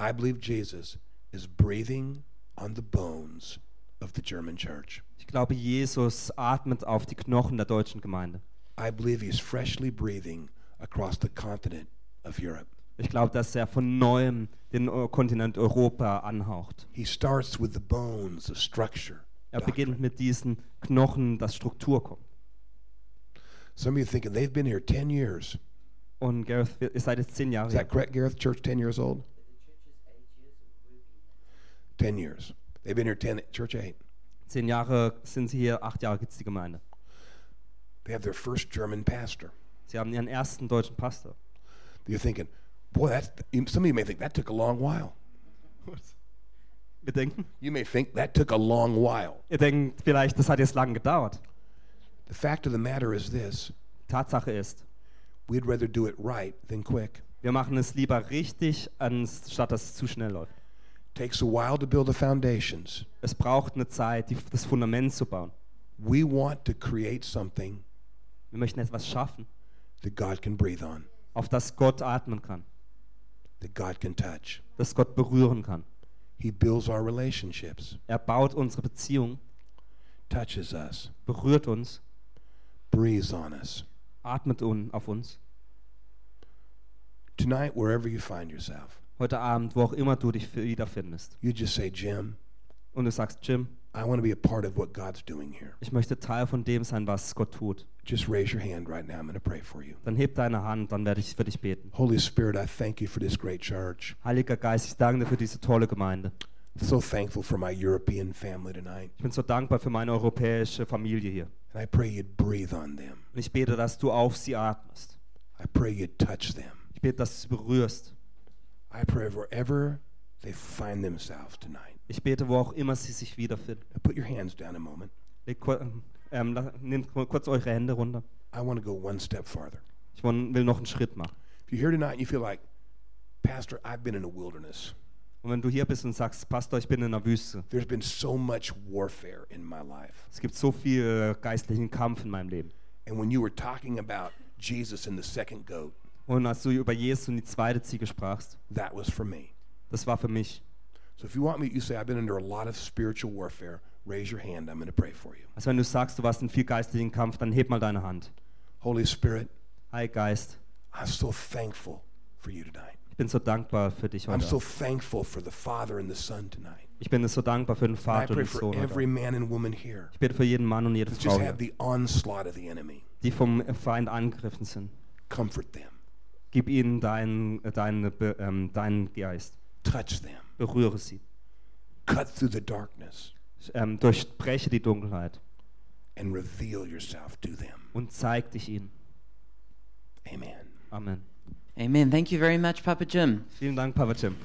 C: I believe Jesus is breathing on the bones of the German church.
B: Ich glaube, Jesus atmet auf die Knochen der deutschen Gemeinde.
C: I believe he's freshly breathing across the continent of Europe.
B: Ich glaube, dass er von neuem den Kontinent Europa anhaucht.
C: He starts with the bones of structure.
B: Er beginnt mit diesen Knochen, dass Struktur kommt.
C: Some of you thinking they've been here 10 years.
B: Und Gareth, ihr seid jetzt zehn Jahre
C: Is that correct, Gareth? Church 10 years old? 10 years. They've been here 10, church 8.
B: Zehn Jahre sind sie hier, acht Jahre gibt es die Gemeinde.
C: They have their first German pastor.
B: Sie haben ihren ersten deutschen Pastor.
C: You're thinking, boy, that's, some of you may think that took a long while.
B: Wir denken,
C: You may think that took a long while.
B: ihr denkt vielleicht, das hat jetzt lang gedauert.
C: The fact of the matter is this
B: Tatsache ist,
C: we'd rather do it right than quick.
B: wir machen es lieber richtig, anstatt dass es zu schnell läuft.
C: takes a while to build the foundations.
B: Es braucht eine Zeit, die, das Fundament zu bauen.
C: We want to create something
B: Wir möchten etwas schaffen,
C: that God can breathe on,
B: auf das Gott atmen kann,
C: that God can touch.
B: das Gott berühren kann.
C: He builds our relationships,
B: Er baut unsere Beziehung,
C: touches us,
B: berührt uns,
C: breathes on us.
B: atmet un auf uns.
C: Tonight, wherever you find yourself,
B: Heute Abend, wo auch immer du dich wiederfindest.
C: you just say, Jim,
B: Und du sagst, Jim,
C: I want to be a part of what God's doing here.
B: ich möchte Teil von dem sein, was Gott tut.
C: Just raise your hand right now. I'm going to pray for you.
B: Dann heb deine Hand, dann werde ich für dich beten.
C: Holy Spirit, I thank you for this great church.
B: Heiliger Geist, ich danke dir für diese tolle Gemeinde.
C: So thankful for my European family tonight.
B: Ich bin so dankbar für meine europäische Familie hier.
C: And I pray you'd breathe on them.
B: Und ich bete, dass du auf sie atmest.
C: I pray you'd touch them.
B: Ich bete, dass du sie berührst.
C: I pray wherever they find themselves tonight.
B: Ich bete, wo auch immer sie sich wiederfinden.
C: Now put your hands down a moment.
B: Legt kur- ähm, la- nehmt kur- kurz eure Hände runter.
C: I want to go one step farther.
B: Ich won- will noch einen Schritt machen.
C: If you're here tonight and you feel like, Pastor, I've been in a wilderness.
B: Und wenn du hier bist und sagst, Pastor, ich bin in der Wüste.
C: There's been so much warfare in my life.
B: Es gibt so viel äh, geistlichen Kampf in meinem Leben.
C: And when you were talking about Jesus and the second goat,
B: Und als du über Jesus und die zweite Ziege sprachst,
C: that was for me.
B: das war für mich.
C: So if you want me, you say, I've been under a lot of spiritual warfare, raise your hand. I'm going to pray for you.
B: Also wenn du sagst, du warst in viel geistlichen Kampf, dann heb mal deine Hand.
C: Holy Spirit,
B: Heiliger Geist,
C: I'm so thankful for you tonight.
B: ich bin so dankbar für dich
C: I'm
B: heute.
C: so thankful for the Father and the Son tonight.
B: Ich bin so dankbar für den
C: I
B: Vater und
C: pray
B: den
C: for
B: Sohn. Heute
C: every
B: Abend.
C: man and woman here
B: Ich bete für jeden Mann und jede Frau,
C: just
B: hier,
C: the onslaught of the enemy.
B: die vom Feind angegriffen sind.
C: Comfort them,
B: Gib ihnen deinen, äh, deinen, Be- ähm, deinen Geist.
C: touch them,
B: Berühre sie.
C: cut through the darkness,
B: Ähm, durchbreche die Dunkelheit
C: and reveal yourself to them.
B: und zeig dich ihnen.
C: Amen.
B: Amen.
A: Amen. Thank you very much, Papa Jim.
B: Vielen Dank, Papa Jim.